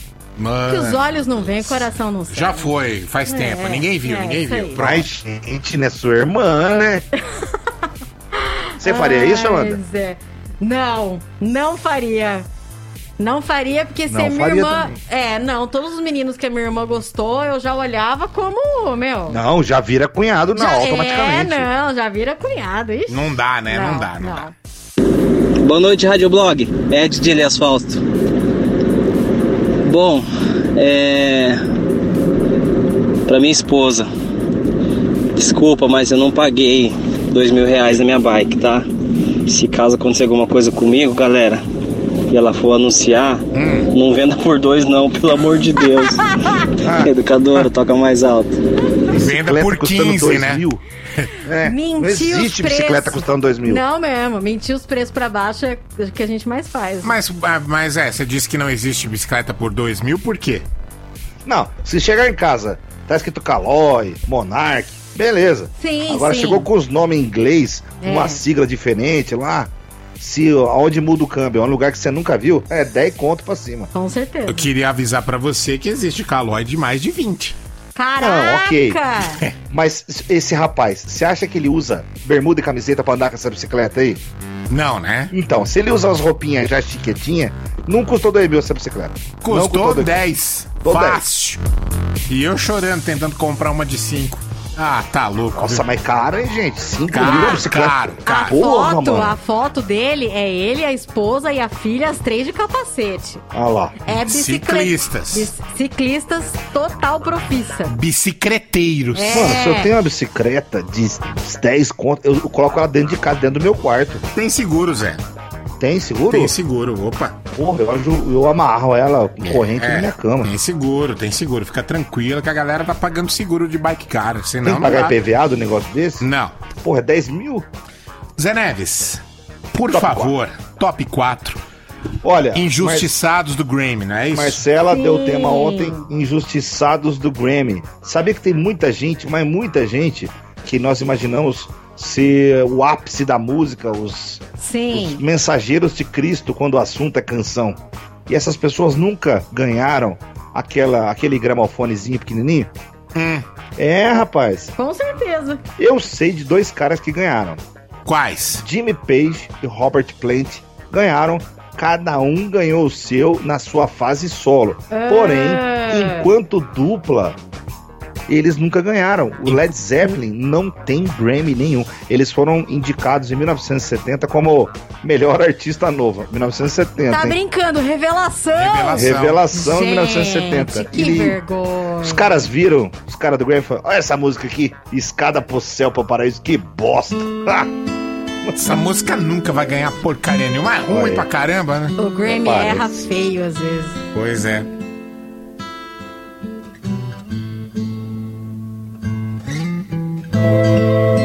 Que os olhos não veem, o coração não sabe. Já foi, faz É, tempo. Ninguém viu, é, ninguém viu. Mas, gente, né? Sua irmã, né? Você faria isso, Amanda? É. Não, não faria. Não faria, porque se Não a minha irmã. também. É, não, todos os meninos que a minha irmã gostou, eu já olhava como, meu. Não, já vira cunhado, não, já, automaticamente. É, não, já vira cunhado. Ixi. Não dá, né? Não, Não, dá, não, dá. Boa noite, Rádio Blog. Ed de Ilha Asfalto. Bom, é. Pra minha esposa. Desculpa, mas eu não paguei dois mil reais na minha bike, tá? Se caso acontecer alguma coisa comigo, galera, e ela for anunciar, Hum. não venda por dois não, pelo amor de Deus. Educadora, toca mais alto. Venda por 15, né? É, não Mentir os existe bicicleta custando dois mil. Não mesmo, mentir os preços pra baixo é o que a gente mais faz. Mas, ah, mas é, você disse que não existe bicicleta por 2 mil, por quê? Não, se chegar em casa, tá escrito Caloi, Monarch, beleza. Sim, Agora sim. chegou com os nomes em inglês, É. uma sigla diferente lá. Se aonde muda o câmbio é um lugar que você nunca viu, é 10 conto pra cima. Com certeza. Eu queria avisar pra você que existe calói de mais de 20. Caraca! Não, ok. Mas esse rapaz, você acha que ele usa bermuda e camiseta pra andar com essa bicicleta aí? Não, né? Então, se ele usa as roupinhas já chiquetinha, não custou 2 mil essa bicicleta. Não Custou 10. Custou 10. Fácil. E eu chorando, tentando comprar uma de 5. Ah, tá louco. Nossa, mas caro, hein, gente? 5 Caro, mil a bicicleta. caro, A caro. Porra, foto, mano. a foto dele é ele, a esposa e a filha, as três de capacete. Olha lá. É bicicleta. Ciclistas. Bic- Ciclistas total profissa. Bicicleteiros. É. Mano, se eu tenho uma bicicleta de 10 conto, eu coloco ela dentro de casa, dentro do meu quarto. Tem seguro, Zé. Tem seguro? Tem seguro, opa. Porra, eu, eu amarro ela com corrente na minha cama. É, Tem seguro, tem seguro. Fica tranquilo que a galera tá pagando seguro de bike cara. Senão Tem que não pagar dá. IPVA do negócio desse? Não. Porra, é 10 mil? Zé Neves, por Top favor, top 4. Olha. Injustiçados do Grammy, não é isso? Marcela deu o tema ontem, Injustiçados do Grammy. Sabia que tem muita gente, mas muita gente, que nós imaginamos ser o ápice da música, os, Sim. os mensageiros de Cristo quando o assunto é canção. E essas pessoas nunca ganharam aquela, aquele gramofonezinho pequenininho? Hum. É, rapaz. Com certeza. Eu sei de dois caras que ganharam. Quais? Jimmy Page e Robert Plant ganharam. Cada um ganhou o seu na sua fase solo. Ah. Porém, enquanto dupla, eles nunca ganharam. O Led Zeppelin não tem Grammy nenhum. Eles foram indicados em 1970 como melhor artista novo. 1970. Tá hein? brincando, revelação! Revelação em Gente, 1970. Que E vergonha. Os caras viram, os caras do Grammy falaram: Olha essa música aqui, Escada pro Céu, pro Paraíso, que bosta. Essa música nunca vai ganhar porcaria nenhuma. É ruim Olha. pra caramba, né? O Grammy erra feio às vezes. Pois é. Música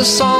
a songbird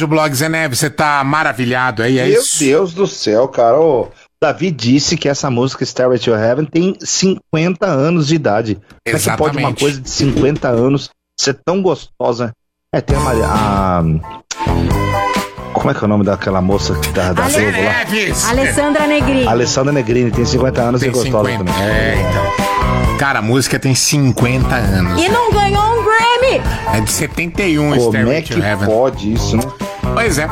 Rádio Blog Zeneve. Você tá maravilhado aí, é Meu isso? Deus do céu, cara. O Davi disse que essa música Stairway to Heaven tem 50 anos de idade. Como é que pode uma Exatamente. coisa de 50 anos ser tão gostosa? É, tem a Maria. A... Como é que é o nome daquela moça que tá da Ale- Globo lá? Alessandra Negrini. Alessandra Negrini, tem 50 anos e Tem gostosa 50. também. É, então. Cara, a música tem 50 anos. E não ganhou um Grammy! É de 71, Como Stairway é to que Heaven. pode isso, né? Pois é.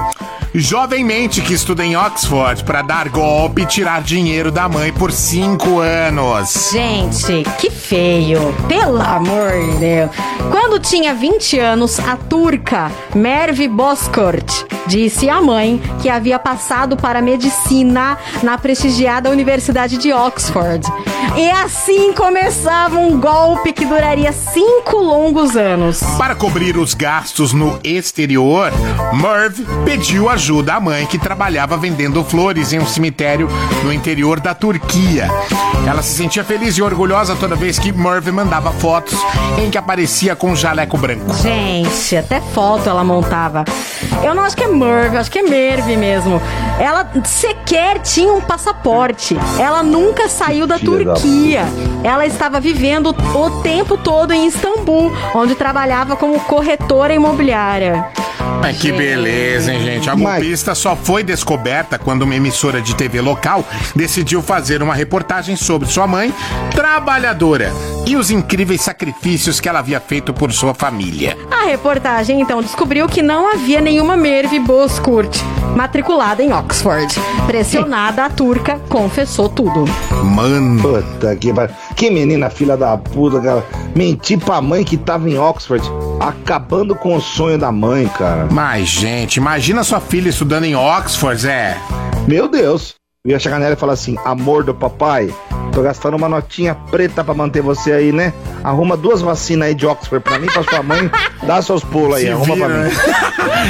Jovenmente que estuda em Oxford para dar golpe e tirar dinheiro da mãe por cinco anos. Gente, que feio. Pelo amor de Deus. Quando tinha 20 anos, a turca Merve Bozkurt disse à mãe que havia passado para medicina na prestigiada Universidade de Oxford. E assim começava um golpe que duraria cinco longos anos. Para cobrir os gastos no exterior, Merv pediu ajuda à mãe que trabalhava vendendo flores em um cemitério no interior da Turquia. Ela se sentia feliz e orgulhosa toda vez que Merv mandava fotos em que aparecia com um jaleco branco. Gente, até foto ela montava. Eu não acho que é Merv, acho que é Merve mesmo. Ela sequer tinha um passaporte. Ela nunca saiu da Turquia. Ela estava vivendo o tempo todo em Istambul, onde trabalhava como corretora imobiliária. Mas que beleza, hein, gente? A golpista só foi descoberta quando uma emissora de TV local decidiu fazer uma reportagem sobre sua mãe, trabalhadora, e os incríveis sacrifícios que ela havia feito por sua família. A reportagem então descobriu que não havia nenhuma Merve Bozkurt matriculada em Oxford. Pressionada, a turca confessou tudo. Mano. Puta que pariu. Que menina filha da puta, cara. Mentir pra mãe que tava em Oxford, acabando com o sonho da mãe, cara. Mas, gente, imagina sua filha estudando em Oxford, Zé. Meu Deus. Eu ia chegar nela e falar assim: amor do papai, tô gastando uma notinha preta pra manter você aí, né? Arruma duas vacinas aí de Oxford pra mim pra sua mãe. Dá seus pulos aí, Se arruma vira, pra mim.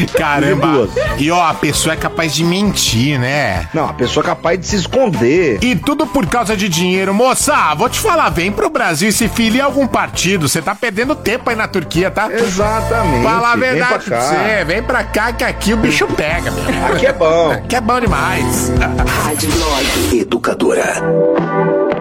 né? Caramba. E ó, a pessoa é capaz de mentir, né? Não, a pessoa é capaz de se esconder. E tudo por causa de dinheiro. Moça, vou te falar, vem pro Brasil e se filie a algum partido. Você tá perdendo tempo aí na Turquia, tá? Exatamente. Fala a Vem verdade pra pra cá. você. Vem pra cá que aqui o bicho pega, meu. Aqui é bom. Aqui é bom demais. Rádio Blog Educadora.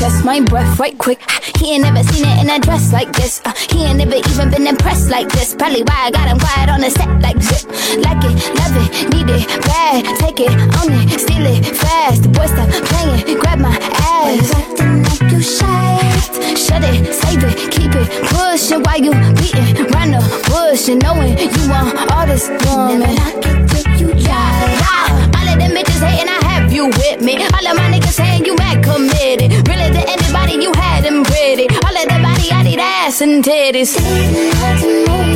Check my breath right quick. He ain't never seen it in a dress like this. Uh, he ain't never even been impressed like this. Probably why I got him quiet on the set like zip. Like it, love it, need it, bad. Take it, own it, steal it, fast. The boy stop playing, grab my ass. Acting like you shy. Shut it, save it, keep it, pushing while you beating round the bush and knowing you want all this woman. Never knock it till you. Yeah. All of them bitches hating, I have you with me. All of my niggas saying you mad committed. And titties.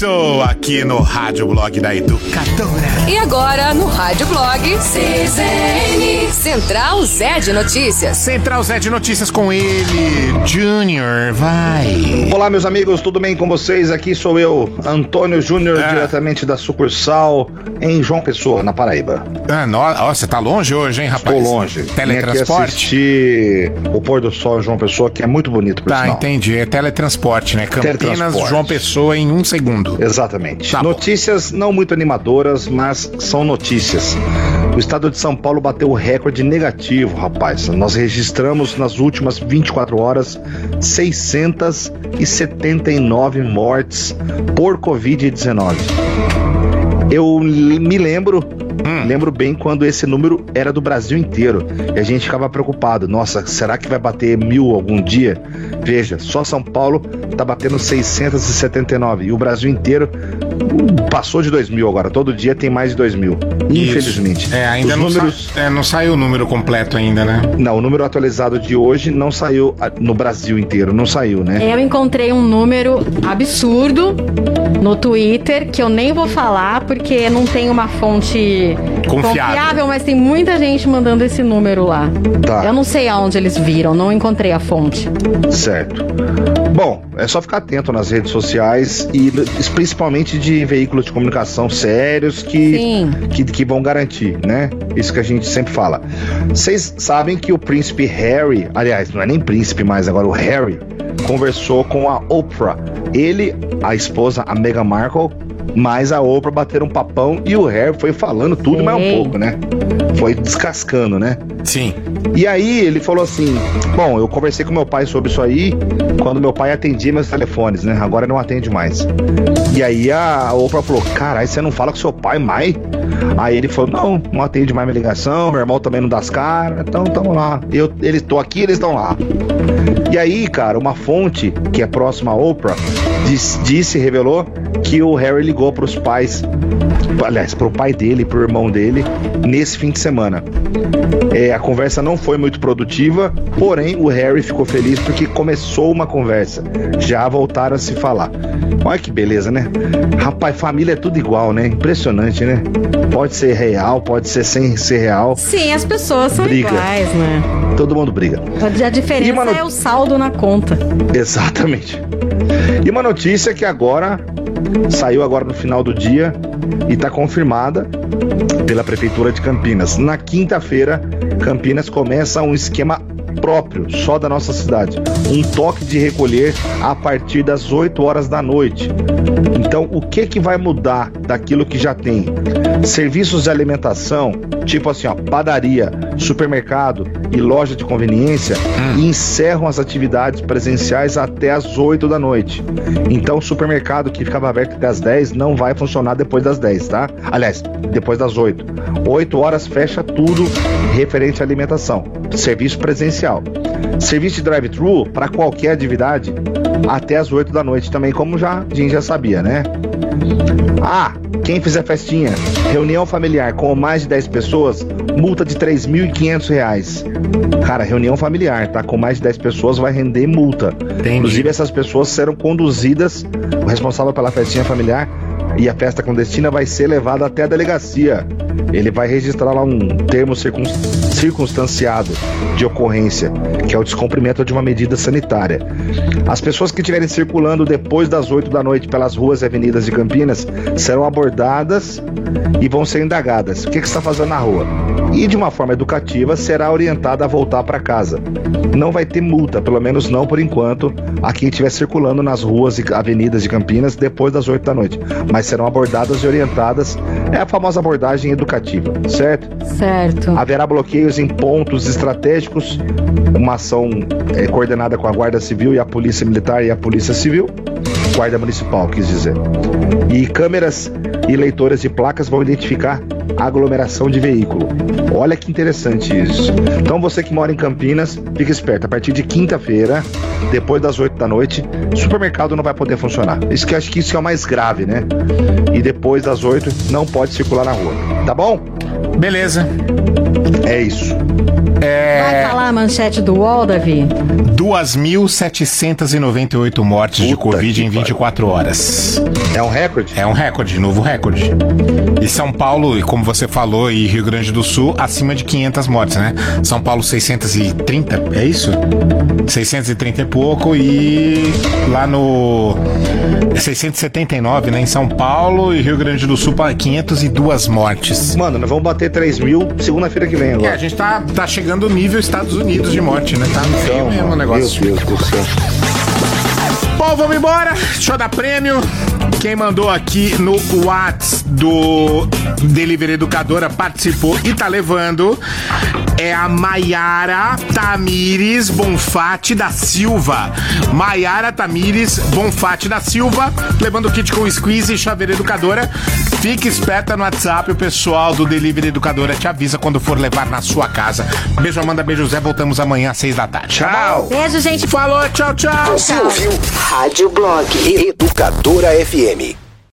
So, aqui no Rádio Blog da Educadora. E agora, no Rádio Blog, CZN, Central Zé de Notícias. Central Zé de Notícias com ele, Junior, vai. Olá, meus amigos, tudo bem com vocês? Aqui sou eu, Antônio Júnior, É. diretamente da sucursal em João Pessoa, na Paraíba. Ah, no- ó, você tá longe hoje, hein, rapaz? Estou longe. Vim aqui Teletransporte? o pôr do sol em João Pessoa, que é muito bonito, por Tá, sinal. entendi. É teletransporte, né? Campinas, Teletransporte. João Pessoa em um segundo. Exatamente. Tá notícias não muito animadoras, mas são notícias. O estado de São Paulo bateu o recorde negativo, rapaz. Nós registramos nas últimas 24 horas 679 mortes por Covid-19. Eu me lembro, lembro bem quando esse número era do Brasil inteiro e a gente ficava preocupado. Nossa, será que vai bater mil algum dia? Veja, só São Paulo tá batendo 679 e o Brasil inteiro hum, passou de 2 mil agora. Todo dia tem mais de 2 mil. Infelizmente. É, ainda Os não, números. sa- é, não saiu o número completo ainda, né? Não, o número atualizado de hoje não saiu ah, no Brasil inteiro, não saiu, né? Eu encontrei um número absurdo no Twitter que eu nem vou falar porque não tem uma fonte Confiável. mas tem muita gente mandando esse número lá. Tá. Eu não sei aonde eles viram, não encontrei a fonte. Certo. Bom, é só ficar atento nas redes sociais e principalmente de veículos de comunicação sérios que, que, que vão garantir, né? Isso que a gente sempre fala. Vocês sabem que o príncipe Harry, aliás, não é nem príncipe mais agora, o Harry, conversou com a Oprah. Ele, a esposa, a Meghan Markle, mais a Oprah bateram um papão e o Harry foi falando tudo mais um pouco, né? Foi descascando, né? Sim. E aí ele falou assim: Bom, eu conversei com meu pai sobre isso aí quando meu pai atendia meus telefones, né? Agora não atende mais. E aí a Oprah falou: Caralho, você não fala com seu pai mais? Aí ele falou: Não, não atende mais minha ligação, meu irmão também não dá as caras, então tamo lá. Eu, eles tô aqui, eles estão lá. E aí, cara, uma fonte que é próxima à Oprah diz- disse, revelou que o Harry ligou pros pais, aliás, pro pai dele, pro irmão dele, nesse fim de semana. É, a conversa não foi muito produtiva, porém o Harry ficou feliz porque começou uma conversa. Já voltaram a se falar. Olha que beleza, né? Rapaz, família é tudo igual, né? Impressionante, né? Pode ser real, pode ser sem ser real. Sim, as pessoas são Briga. iguais, né? Todo mundo briga. A diferença é o saldo na conta. Exatamente. E uma notícia que agora saiu agora no final do dia e está confirmada pela prefeitura de Campinas. Na quinta-feira, Campinas começa um esquema próprio, só da nossa cidade. Um toque de recolher a partir das 8 horas da noite. Então, o que que vai mudar daquilo que já tem? Serviços de alimentação, tipo assim, ó, padaria, supermercado e loja de conveniência, encerram as atividades presenciais até as 8 da noite. Então, o supermercado que ficava aberto até as 10 não vai funcionar depois das 10, tá? Aliás, depois das 8. 8 horas fecha tudo referente à alimentação. Serviço presencial. Serviço de drive-thru para qualquer atividade até as 8 da noite também, como já a gente já sabia, né? Ah, quem fizer festinha, reunião familiar com mais de 10 pessoas, multa de 3.500 reais. Cara, reunião familiar, tá? Com mais de 10 pessoas vai render multa. Inclusive, essas pessoas serão conduzidas, o responsável pela festinha familiar e a festa clandestina vai ser levada até a delegacia. Ele vai registrar lá um termo circun- circunstanciado de ocorrência, que é o descumprimento de uma medida sanitária. As pessoas que estiverem circulando depois das 8 da noite pelas ruas e avenidas de Campinas serão abordadas e vão ser indagadas. O que, que você está fazendo na rua? E de uma forma educativa será orientada a voltar para casa. Não vai ter multa, pelo menos não por enquanto, a quem estiver circulando nas ruas e avenidas de Campinas depois das 8 da noite. Mas serão abordadas e orientadas. É a famosa abordagem educativa, certo? Certo. Haverá bloqueios em pontos estratégicos, uma ação eh, coordenada com a Guarda Civil e a Polícia Militar e a Polícia Civil, Guarda Municipal, quis dizer. E câmeras e leitores de placas vão identificar aglomeração de veículo. Olha que interessante isso. Então você que mora em Campinas, fica esperto. A partir de quinta-feira, depois das 8 da noite, supermercado não vai poder funcionar. Isso que eu acho que isso é o mais grave, né? E depois das 8 não pode circular na rua. Tá bom? Beleza. É isso. Vai falar a manchete do UOL, Davi? 2.798 mortes de Covid em 24 horas. É um recorde? É um recorde, novo recorde. E São Paulo, e como você falou, e Rio Grande do Sul, acima de 500 mortes, né? São Paulo 630, é isso? 630 e pouco e lá no 679, né? Em São Paulo e Rio Grande do Sul, 502 mortes. Mano, nós vamos bater 3 mil segunda-feira que vem É, agora. a gente tá, tá chegando no nível Estados Unidos de morte, né? Tá no feio mesmo o negócio. Meu Deus do céu. Bom, vamos embora. Deixa eu dar prêmio. Quem mandou aqui no Whats do Delivery Educadora participou e tá levando é a Maiara Tamires Bonfatti da Silva. Maiara Tamires Bonfatti da Silva, levando o kit com squeeze e chaveira educadora. Fique esperta no WhatsApp, o pessoal do Delivery Educadora te avisa quando for levar na sua casa. Beijo, Amanda, beijo, Zé. Voltamos amanhã às seis da tarde. Tchau. Beijo, gente. Falou, tchau, tchau. Você ouviu Rádio Blog Educadora FM. Academy.